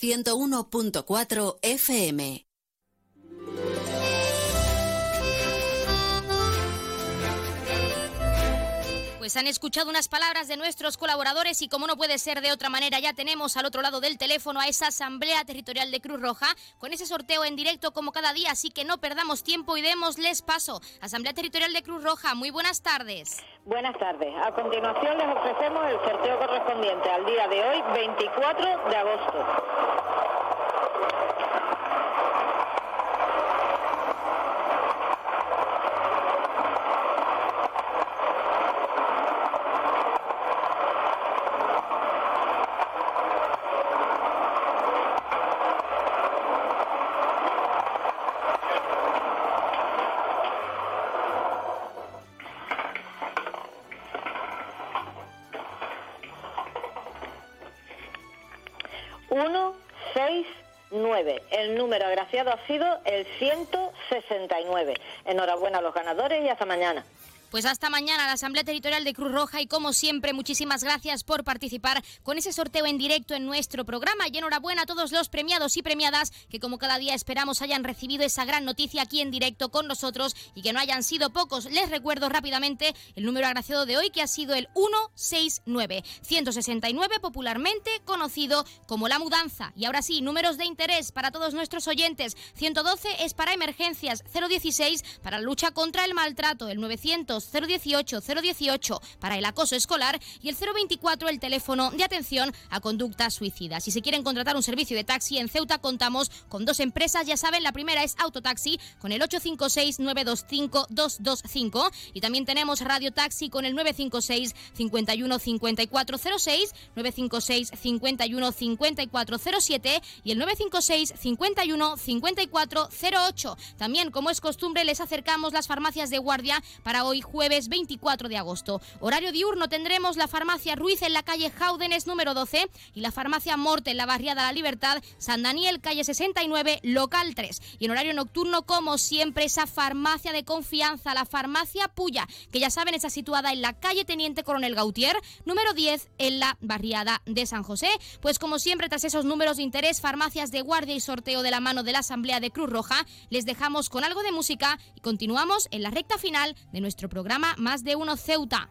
101.4 FM. Pues han escuchado unas palabras de nuestros colaboradores y como no puede ser de otra manera, ya tenemos al otro lado del teléfono a esa Asamblea Territorial de Cruz Roja con ese sorteo en directo como cada día, así que no perdamos tiempo y démosles paso. Asamblea Territorial de Cruz Roja, muy buenas tardes. Buenas tardes. A continuación les ofrecemos el sorteo correspondiente al día de hoy, 24 de agosto. Ha sido el 169. Enhorabuena a los ganadores y hasta mañana. Pues hasta mañana la Asamblea Territorial de Cruz Roja y como siempre muchísimas gracias por participar con ese sorteo en directo en nuestro programa y enhorabuena a todos los premiados y premiadas que como cada día esperamos hayan recibido esa gran noticia aquí en directo con nosotros y que no hayan sido pocos. Les recuerdo rápidamente el número agraciado de hoy que ha sido el 169 169 popularmente conocido como la mudanza. Y ahora sí, números de interés para todos nuestros oyentes. 112 es para emergencias, 016 para lucha contra el maltrato, el 900 018 018 para el acoso escolar y el 024 el teléfono de atención a conductas suicidas. Si se quieren contratar un servicio de taxi en Ceuta contamos con dos empresas, ya saben, la primera es Autotaxi con el 856 925 225 y también tenemos Radio Taxi con el 956 51 5406, 956 51 5407 y el 956 51 5408. También, como es costumbre, les acercamos las farmacias de guardia para hoy jueves 24 de agosto. Horario diurno tendremos la farmacia Ruiz en la calle Jaúdenes número 12 y la farmacia Morte en la barriada La Libertad, San Daniel calle 69, local 3. Y en horario nocturno, como siempre, esa farmacia de confianza, la farmacia Puya, que ya saben está situada en la calle Teniente Coronel Gautier, número 10 en la barriada de San José. Pues como siempre, tras esos números de interés, farmacias de guardia y sorteo de la mano de la Asamblea de Cruz Roja, les dejamos con algo de música y continuamos en la recta final de nuestro programa Más de Uno Ceuta.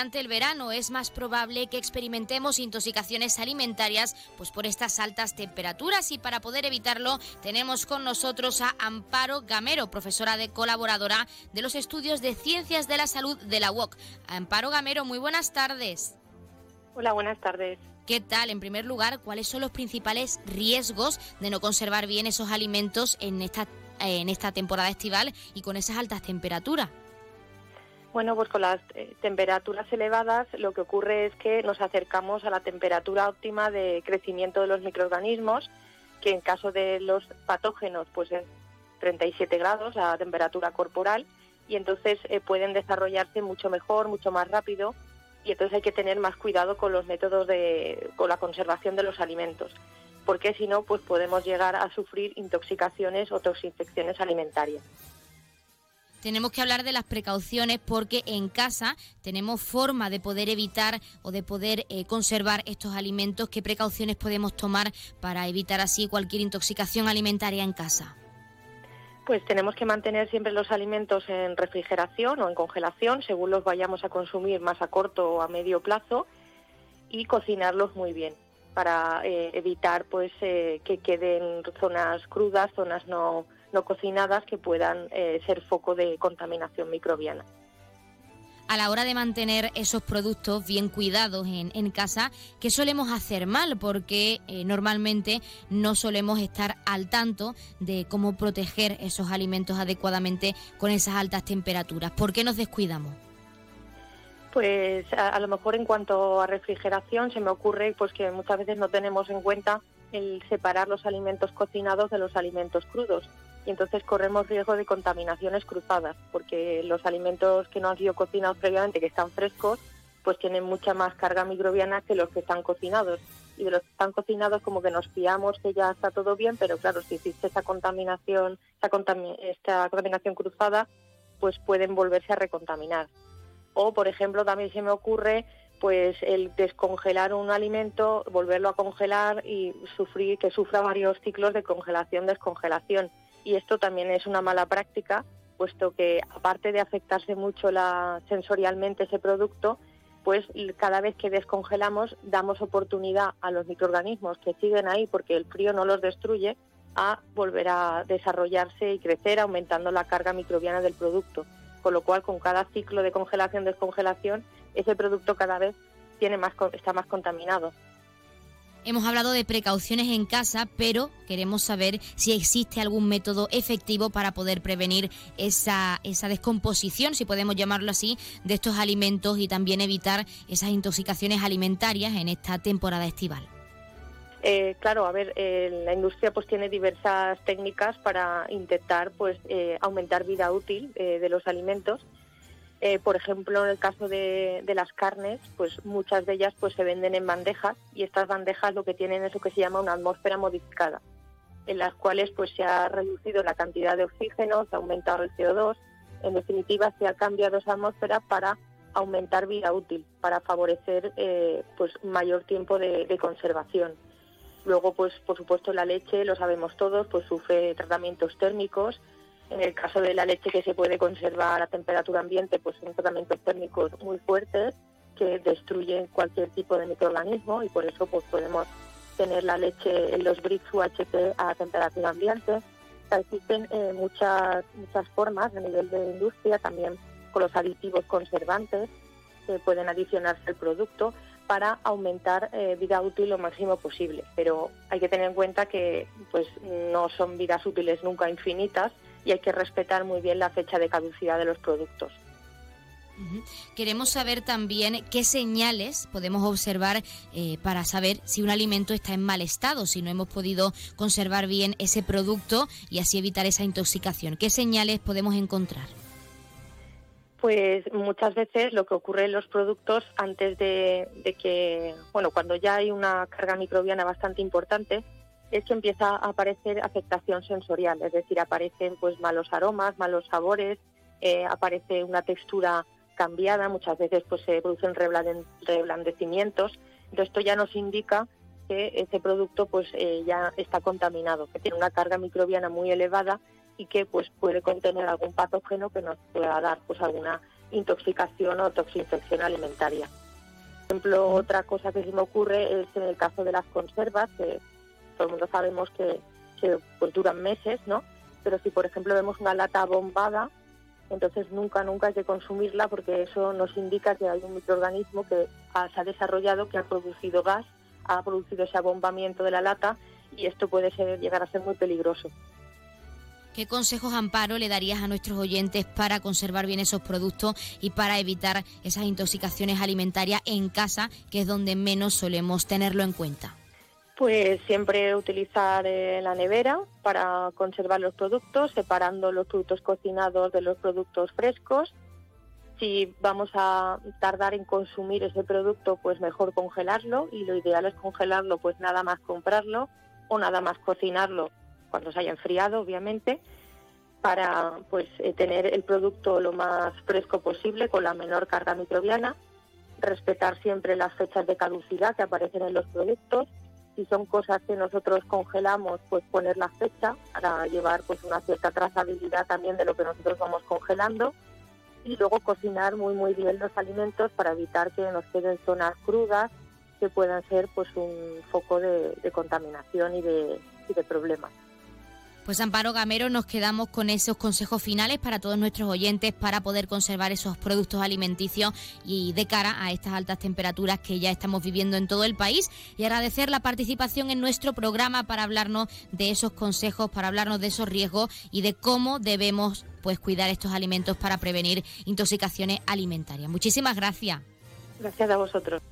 Durante el verano es más probable que experimentemos intoxicaciones alimentarias pues por estas altas temperaturas y para poder evitarlo tenemos con nosotros a Amparo Gamero, profesora de colaboradora de los estudios de Ciencias de la Salud de la UOC. Amparo Gamero, muy buenas tardes. Hola, buenas tardes. ¿Qué tal? En primer lugar, ¿cuáles son los principales riesgos de no conservar bien esos alimentos en esta, en esta temporada estival y con esas altas temperaturas? Bueno, pues con las eh, temperaturas elevadas lo que ocurre es que nos acercamos a la temperatura óptima de crecimiento de los microorganismos, que en caso de los patógenos pues es 37 grados a temperatura corporal y entonces eh, pueden desarrollarse mucho mejor, mucho más rápido y entonces hay que tener más cuidado con los métodos de con la conservación de los alimentos, porque si no pues podemos llegar a sufrir intoxicaciones o toxinfecciones alimentarias. Tenemos que hablar de las precauciones porque en casa tenemos forma de poder evitar o de poder eh, conservar estos alimentos. ¿Qué precauciones podemos tomar para evitar así cualquier intoxicación alimentaria en casa? Pues tenemos que mantener siempre los alimentos en refrigeración o en congelación según los vayamos a consumir más a corto o a medio plazo y cocinarlos muy bien para eh, evitar pues eh, que queden zonas crudas, zonas no, no cocinadas que puedan eh, ser foco de contaminación microbiana. A la hora de mantener esos productos bien cuidados en, en casa, ¿qué solemos hacer mal? Porque eh, normalmente no solemos estar al tanto de cómo proteger esos alimentos adecuadamente con esas altas temperaturas. ¿Por qué nos descuidamos? Pues a, a lo mejor en cuanto a refrigeración se me ocurre pues que muchas veces no tenemos en cuenta el separar los alimentos cocinados de los alimentos crudos y entonces corremos riesgo de contaminaciones cruzadas porque los alimentos que no han sido cocinados previamente que están frescos pues tienen mucha más carga microbiana que los que están cocinados y de los que están cocinados como que nos fiamos que ya está todo bien pero claro si existe esa contaminación contami- esta contaminación cruzada pues pueden volverse a recontaminar o, por ejemplo, también se me ocurre pues el descongelar un alimento, volverlo a congelar y sufrir que sufra varios ciclos de congelación descongelación. Y esto también es una mala práctica, puesto que aparte de afectarse mucho la, sensorialmente ese producto, pues cada vez que descongelamos damos oportunidad a los microorganismos que siguen ahí porque el frío no los destruye a volver a desarrollarse y crecer aumentando la carga microbiana del producto con lo cual con cada ciclo de congelación descongelación ese producto cada vez tiene más está más contaminado. Hemos hablado de precauciones en casa, pero queremos saber si existe algún método efectivo para poder prevenir esa, esa descomposición, si podemos llamarlo así, de estos alimentos y también evitar esas intoxicaciones alimentarias en esta temporada estival. Eh, claro, a ver, eh, la industria pues tiene diversas técnicas para intentar pues eh, aumentar vida útil eh, de los alimentos. Eh, por ejemplo, en el caso de, las carnes, pues muchas de ellas pues se venden en bandejas y estas bandejas lo que tienen es lo que se llama una atmósfera modificada, en las cuales pues se ha reducido la cantidad de oxígeno, se ha aumentado el CO2, en definitiva se ha cambiado esa atmósfera para aumentar vida útil, para favorecer eh, pues mayor tiempo de- de conservación. Luego, pues por supuesto la leche, lo sabemos todos, pues sufre tratamientos térmicos. En el caso de la leche que se puede conservar a temperatura ambiente, pues son tratamientos térmicos muy fuertes que destruyen cualquier tipo de microorganismo y por eso pues podemos tener la leche en los bricks UHT a temperatura ambiente. Existen eh, muchas muchas formas a nivel de industria, también con los aditivos conservantes que pueden adicionarse al producto para aumentar eh, vida útil lo máximo posible. Pero hay que tener en cuenta que pues no son vidas útiles nunca infinitas y hay que respetar muy bien la fecha de caducidad de los productos. Queremos saber también qué señales podemos observar eh, para saber si un alimento está en mal estado, si no hemos podido conservar bien ese producto y así evitar esa intoxicación. ¿Qué señales podemos encontrar? Pues muchas veces lo que ocurre en los productos antes de, de que, bueno, cuando ya hay una carga microbiana bastante importante, es que empieza a aparecer afectación sensorial, es decir, aparecen pues malos aromas, malos sabores, eh, aparece una textura cambiada, muchas veces pues se producen reblandecimientos, entonces esto ya nos indica que ese producto pues eh, ya está contaminado, que tiene una carga microbiana muy elevada y que pues puede contener algún patógeno que nos pueda dar pues alguna intoxicación o toxinfección alimentaria. Por ejemplo, otra cosa que se me ocurre es en el caso de las conservas, todo el mundo sabemos que, que, pues duran meses, ¿no? Pero si por ejemplo vemos una lata bombada, entonces nunca, nunca hay que consumirla porque eso nos indica que hay un microorganismo que ha- se ha desarrollado, que ha producido gas, ha producido ese abombamiento de la lata y esto puede llegar a ser muy peligroso. ¿Qué consejos, Amparo, le darías a nuestros oyentes para conservar bien esos productos y para evitar esas intoxicaciones alimentarias en casa, que es donde menos solemos tenerlo en cuenta? Pues siempre utilizar eh, la nevera para conservar los productos, separando los productos cocinados de los productos frescos. Si vamos a tardar en consumir ese producto, pues mejor congelarlo y lo ideal es congelarlo, pues nada más comprarlo o nada más cocinarlo cuando se haya enfriado, obviamente, para pues eh, tener el producto lo más fresco posible con la menor carga microbiana, respetar siempre las fechas de caducidad que aparecen en los productos si son cosas que nosotros congelamos, pues poner la fecha para llevar pues una cierta trazabilidad también de lo que nosotros vamos congelando y luego cocinar muy muy bien los alimentos para evitar que nos queden zonas crudas que puedan ser pues un foco de, contaminación y de, y de problemas. Pues Amparo Gamero, nos quedamos con esos consejos finales para todos nuestros oyentes para poder conservar esos productos alimenticios y de cara a estas altas temperaturas que ya estamos viviendo en todo el país y agradecer la participación en nuestro programa para hablarnos de esos consejos, para hablarnos de esos riesgos y de cómo debemos pues cuidar estos alimentos para prevenir intoxicaciones alimentarias. Muchísimas gracias. Gracias a vosotros.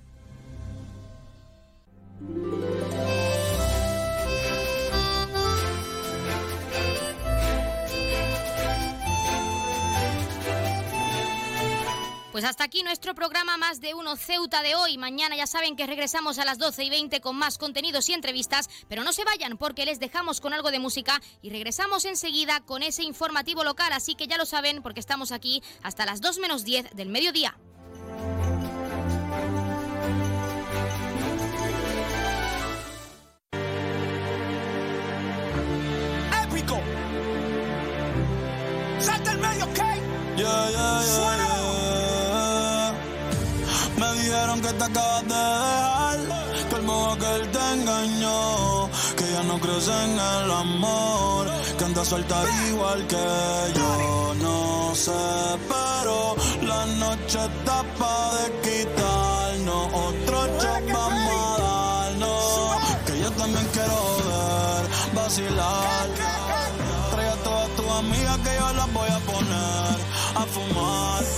Pues hasta aquí nuestro programa Más de Uno Ceuta de hoy. Mañana ya saben que regresamos a las 12 y 20 con más contenidos y entrevistas, pero no se vayan porque les dejamos con algo de música y regresamos enseguida con ese informativo local. Así que ya lo saben porque estamos aquí hasta las 2 menos 10 del mediodía. épico. Salta el medio, ¿ok? Yeah, yeah, yeah, yeah. Que te acabas de dejar, que el modo que él te engañó, que ya no crees en el amor, que anda suelta igual que yo. No sé, pero la noche está pa' de quitarnos, otro shot vamos a darnos, que yo también quiero ver, vacilar. Trae a todas tus amigas que yo las voy a poner a fumar.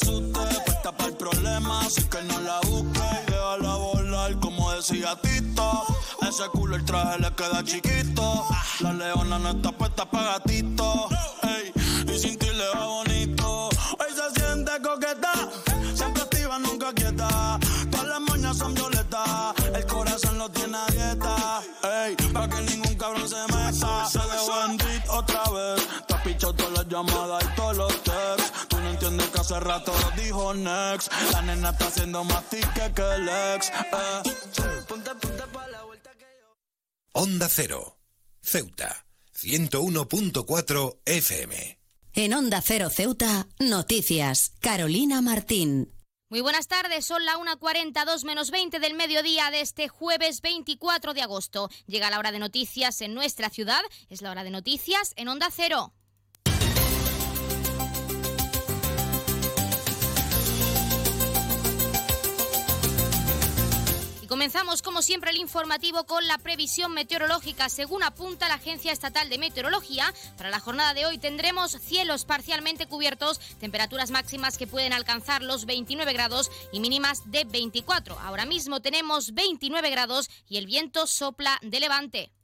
De ella, no te asustes. Puesta para el problema, así que no la busques. Y déjala volar, como decía Tito. Ese culo el traje le queda chiquito. La leona no está puesta para gatito. ey. Y sin ti le va bonito. Hoy se siente coqueta. Siempre activa, nunca quieta. Todas las moñas son violetas. El corazón lo tiene a dieta. Ey, para que ningún cabrón se meta. Se dejó otra vez. Te has pichado todas las llamadas hace rato lo dijo Next. La nena está haciendo más tique que el ex. Eh. Ponte, ponte pa' la vuelta. Onda Cero. Ceuta. 101.4 FM. En Onda Cero Ceuta, noticias. Carolina Martín. Muy buenas tardes, son la 1.42 menos 20 del mediodía de este jueves 24 de agosto. Llega la hora de noticias en nuestra ciudad, es la hora de noticias en Onda Cero. Y comenzamos, como siempre, el informativo con la previsión meteorológica. Según apunta la Agencia Estatal de Meteorología, para la jornada de hoy tendremos cielos parcialmente cubiertos, temperaturas máximas que pueden alcanzar los 29 grados y mínimas de 24. Ahora mismo tenemos 29 grados y el viento sopla de levante.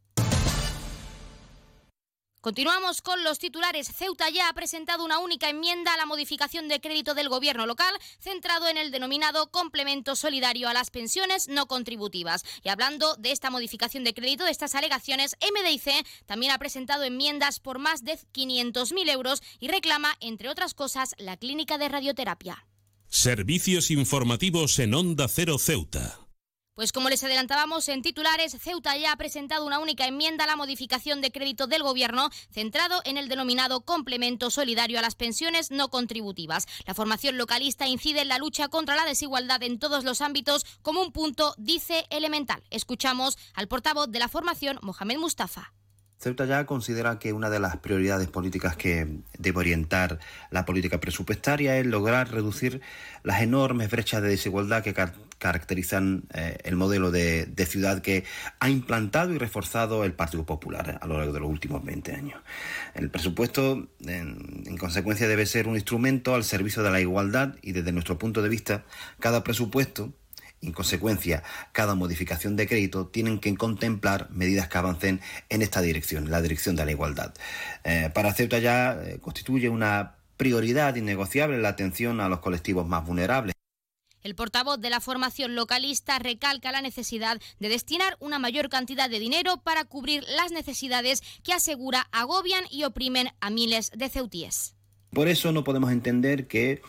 Continuamos con los titulares. Ceuta ya ha presentado una única enmienda a la modificación de crédito del gobierno local, centrado en el denominado complemento solidario a las pensiones no contributivas. Y hablando de esta modificación de crédito, de estas alegaciones, MDIC también ha presentado enmiendas por más de 500.000 euros y reclama, entre otras cosas, la clínica de radioterapia. Servicios informativos en Onda Cero Ceuta. Pues como les adelantábamos en titulares, Ceuta ya ha presentado una única enmienda a la modificación de crédito del Gobierno centrado en el denominado complemento solidario a las pensiones no contributivas. La formación localista incide en la lucha contra la desigualdad en todos los ámbitos como un punto, dice, elemental. Escuchamos al portavoz de la formación, Mohamed Mustafa. Ceuta ya considera que una de las prioridades políticas que debe orientar la política presupuestaria es lograr reducir las enormes brechas de desigualdad que car caracterizan eh, el modelo de, ciudad que ha implantado y reforzado el Partido Popular a lo largo de los últimos 20 años. El presupuesto, en consecuencia, debe ser un instrumento al servicio de la igualdad y desde nuestro punto de vista, cada presupuesto en consecuencia, cada modificación de crédito tienen que contemplar medidas que avancen en esta dirección, la dirección de la igualdad. Eh, para Ceuta ya eh, constituye una prioridad innegociable la atención a los colectivos más vulnerables. El portavoz de la formación localista recalca la necesidad de destinar una mayor cantidad de dinero para cubrir las necesidades que asegura agobian y oprimen a miles de ceutíes. Por eso no podemos entender que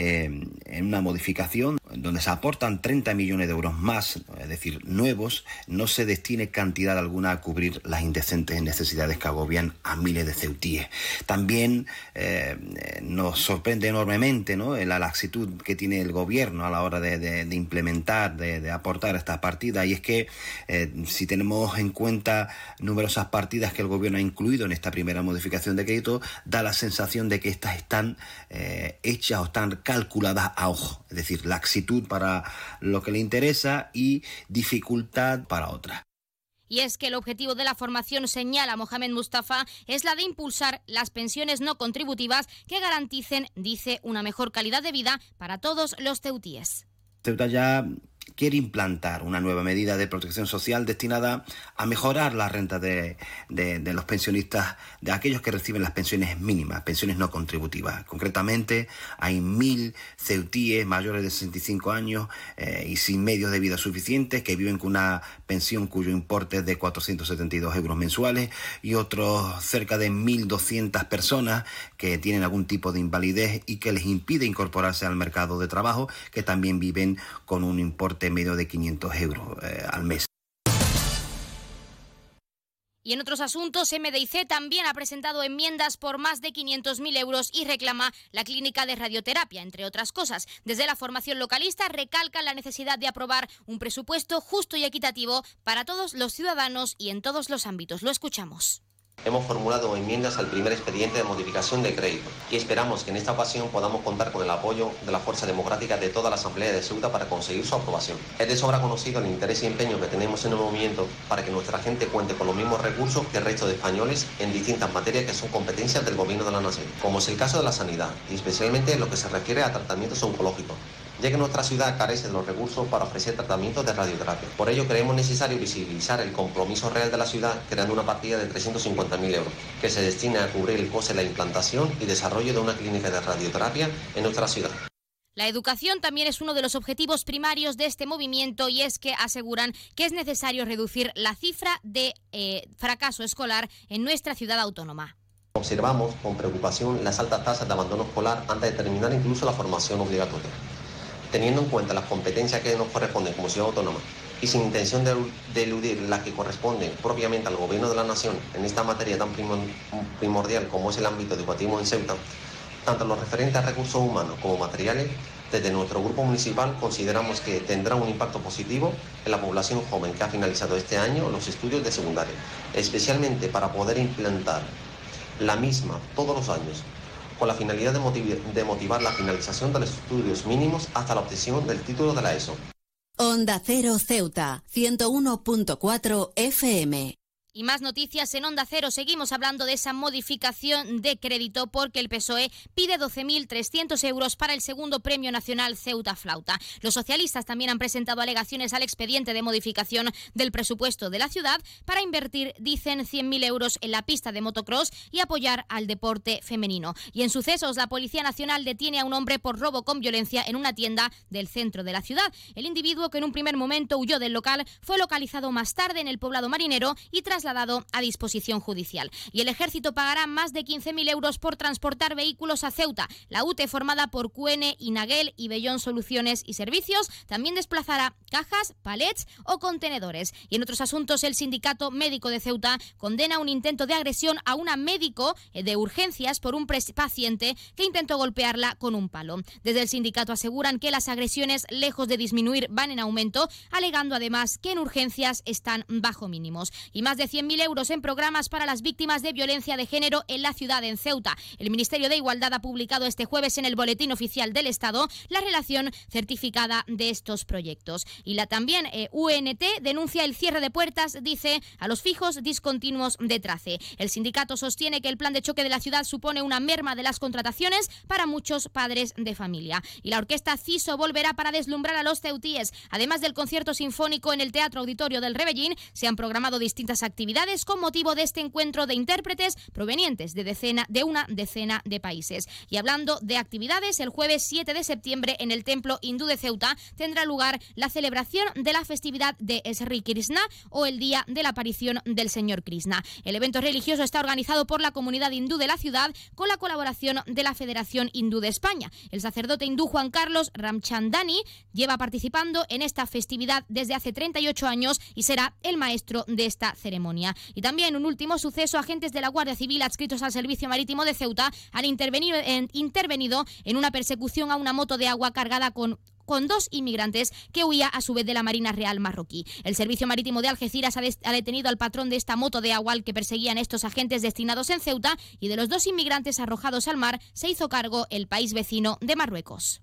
eh, en una modificación donde se aportan 30 millones de euros más, es decir, nuevos, no se destine cantidad alguna a cubrir las indecentes necesidades que agobian a miles de ceutíes. También eh, nos sorprende enormemente ¿no? la laxitud que tiene el gobierno a la hora de, implementar, de, de, aportar estas partidas. Y es que eh, si tenemos en cuenta numerosas partidas que el gobierno ha incluido en esta primera modificación de crédito, da la sensación de que estas están eh, hechas o están calculadas a ojo, es decir, laxitud para lo que le interesa y dificultad para otras. Y es que el objetivo de la formación, señala Mohamed Mustafa, es la de impulsar las pensiones no contributivas que garanticen, dice, una mejor calidad de vida para todos los ceutíes. Ceuta ya quiere implantar una nueva medida de protección social destinada a mejorar la renta de, de, los pensionistas, de aquellos que reciben las pensiones mínimas, pensiones no contributivas. Concretamente, hay mil ceutíes mayores de 65 años eh, y sin medios de vida suficientes que viven con una pensión cuyo importe es de 472 euros mensuales y otros cerca de 1.200 personas que tienen algún tipo de invalidez y que les impide incorporarse al mercado de trabajo, que también viven con un importe medio de 500 euros eh, al mes. Y en otros asuntos, MDIC también ha presentado enmiendas por más de 500.000 euros y reclama la clínica de radioterapia, entre otras cosas. Desde la formación localista recalca la necesidad de aprobar un presupuesto justo y equitativo para todos los ciudadanos y en todos los ámbitos. Lo escuchamos. Hemos formulado enmiendas al primer expediente de modificación de crédito y esperamos que en esta ocasión podamos contar con el apoyo de la Fuerza Democrática de toda la Asamblea de Ceuta para conseguir su aprobación. Es de sobra conocido el interés y empeño que tenemos en el movimiento para que nuestra gente cuente con los mismos recursos que el resto de españoles en distintas materias que son competencias del Gobierno de la Nación, como es el caso de la sanidad y especialmente en lo que se refiere a tratamientos oncológicos ya que nuestra ciudad carece de los recursos para ofrecer tratamientos de radioterapia. Por ello creemos necesario visibilizar el compromiso real de la ciudad creando una partida de 350.000 euros que se destina a cubrir el coste de la implantación y desarrollo de una clínica de radioterapia en nuestra ciudad. La educación también es uno de los objetivos primarios de este movimiento y es que aseguran que es necesario reducir la cifra de eh, fracaso escolar en nuestra ciudad autónoma. Observamos con preocupación las altas tasas de abandono escolar antes de terminar incluso la formación obligatoria teniendo en cuenta las competencias que nos corresponden como ciudad autónoma y sin intención de, eludir las que corresponden propiamente al Gobierno de la Nación en esta materia tan primordial como es el ámbito educativo en Ceuta, tanto los referentes a recursos humanos como materiales, desde nuestro grupo municipal consideramos que tendrá un impacto positivo en la población joven que ha finalizado este año los estudios de secundaria, especialmente para poder implantar la misma todos los años con la finalidad de, motiv de motivar la finalización de los estudios mínimos hasta la obtención del título de la ESO. Onda Cero Ceuta, 101.4 FM. Y más noticias en Onda Cero. Seguimos hablando de esa modificación de crédito porque el PSOE pide 12.300 euros para el segundo Premio Nacional Ceuta Flauta. Los socialistas también han presentado alegaciones al expediente de modificación del presupuesto de la ciudad para invertir, dicen, 100.000 euros en la pista de motocross y apoyar al deporte femenino. Y en sucesos, la Policía Nacional detiene a un hombre por robo con violencia en una tienda del centro de la ciudad. El individuo que en un primer momento huyó del local fue localizado más tarde en el poblado marinero y tras trasladado a disposición judicial. Y el ejército pagará más de 15.000 euros por transportar vehículos a Ceuta. La UTE, formada por QN, Inaguel y Bellón Soluciones y Servicios, también desplazará cajas, palets o contenedores. Y en otros asuntos, el sindicato médico de Ceuta condena un intento de agresión a una médico de urgencias por un paciente que intentó golpearla con un palo. Desde el sindicato aseguran que las agresiones, lejos de disminuir, van en aumento, alegando además que en urgencias están bajo mínimos. Y más de 100.000 euros en programas para las víctimas de violencia de género en la ciudad en Ceuta. El Ministerio de Igualdad ha publicado este jueves en el Boletín Oficial del Estado la relación certificada de estos proyectos. Y la también eh, UNT denuncia el cierre de puertas, dice, a los fijos discontinuos de Trace. El sindicato sostiene que el plan de choque de la ciudad supone una merma de las contrataciones para muchos padres de familia. Y la orquesta CISO volverá para deslumbrar a los ceutíes. Además del concierto sinfónico en el Teatro Auditorio del Rebellín, se han programado distintas actividades actividades con motivo de este encuentro de intérpretes provenientes de, decena, de una decena de países. Y hablando de actividades, el jueves 7 de septiembre en el Templo Hindú de Ceuta tendrá lugar la celebración de la festividad de Sri Krishna o el Día de la Aparición del Señor Krishna. El evento religioso está organizado por la comunidad hindú de la ciudad con la colaboración de la Federación Hindú de España. El sacerdote hindú Juan Carlos Ramchandani lleva participando en esta festividad desde hace 38 años y será el maestro de esta ceremonia. Y también un último suceso, agentes de la Guardia Civil adscritos al Servicio Marítimo de Ceuta han intervenido en, una persecución a una moto de agua cargada con con dos inmigrantes que huía a su vez de la Marina Real marroquí. El Servicio Marítimo de Algeciras ha, detenido al patrón de esta moto de agua al que perseguían estos agentes destinados en Ceuta y de los dos inmigrantes arrojados al mar se hizo cargo el país vecino de Marruecos.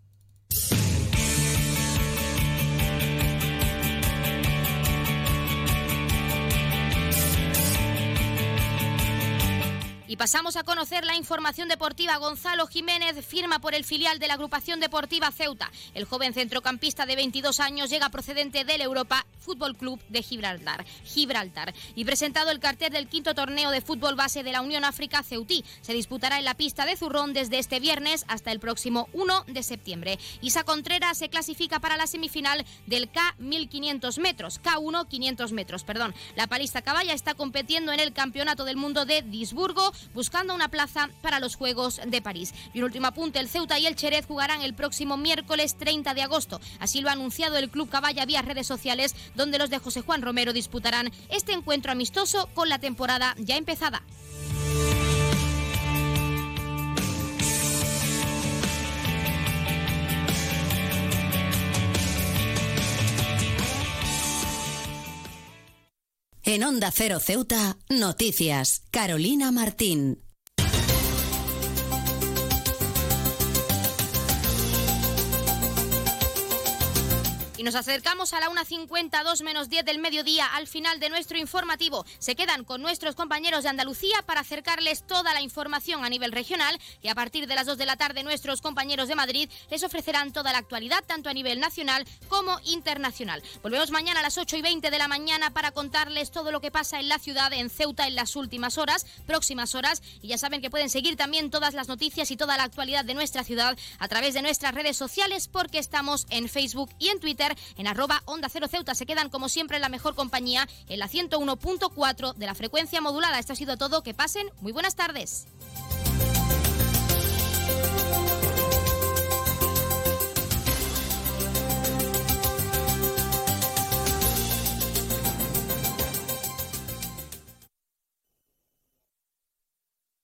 Pasamos a conocer la información deportiva. Gonzalo Jiménez firma por el filial de la agrupación deportiva Ceuta. El joven centrocampista de 22 años llega procedente del Europa Fútbol Club de Gibraltar. Gibraltar. Y presentado el cartel del quinto torneo de fútbol base de la Unión África Ceutí. Se disputará en la pista de Zurrón desde este viernes hasta el próximo 1 de septiembre. Isa Contreras se clasifica para la semifinal del K 1500 metros. K1 500 metros, perdón. La palista caballa está compitiendo en el Campeonato del Mundo de Disburgo buscando una plaza para los Juegos de París. Y un último apunte, el Ceuta y el Cherez jugarán el próximo miércoles 30 de agosto. Así lo ha anunciado el Club Caballa vía redes sociales, donde los de José Juan Romero disputarán este encuentro amistoso con la temporada ya empezada. En Onda Cero Ceuta, noticias. Carolina Martín. Nos acercamos a la 1.52 menos 10 del mediodía al final de nuestro informativo. Se quedan con nuestros compañeros de Andalucía para acercarles toda la información a nivel regional y a partir de las 2 de la tarde nuestros compañeros de Madrid les ofrecerán toda la actualidad tanto a nivel nacional como internacional. Volvemos mañana a las 8 y 20 de la mañana para contarles todo lo que pasa en la ciudad, en Ceuta, en las últimas horas, próximas horas. Y ya saben que pueden seguir también todas las noticias y toda la actualidad de nuestra ciudad a través de nuestras redes sociales porque estamos en Facebook y en En arroba Onda Cero Ceuta. Se quedan como siempre en la mejor compañía en la 101.4 de la frecuencia modulada. Esto ha sido todo. Que pasen muy buenas tardes.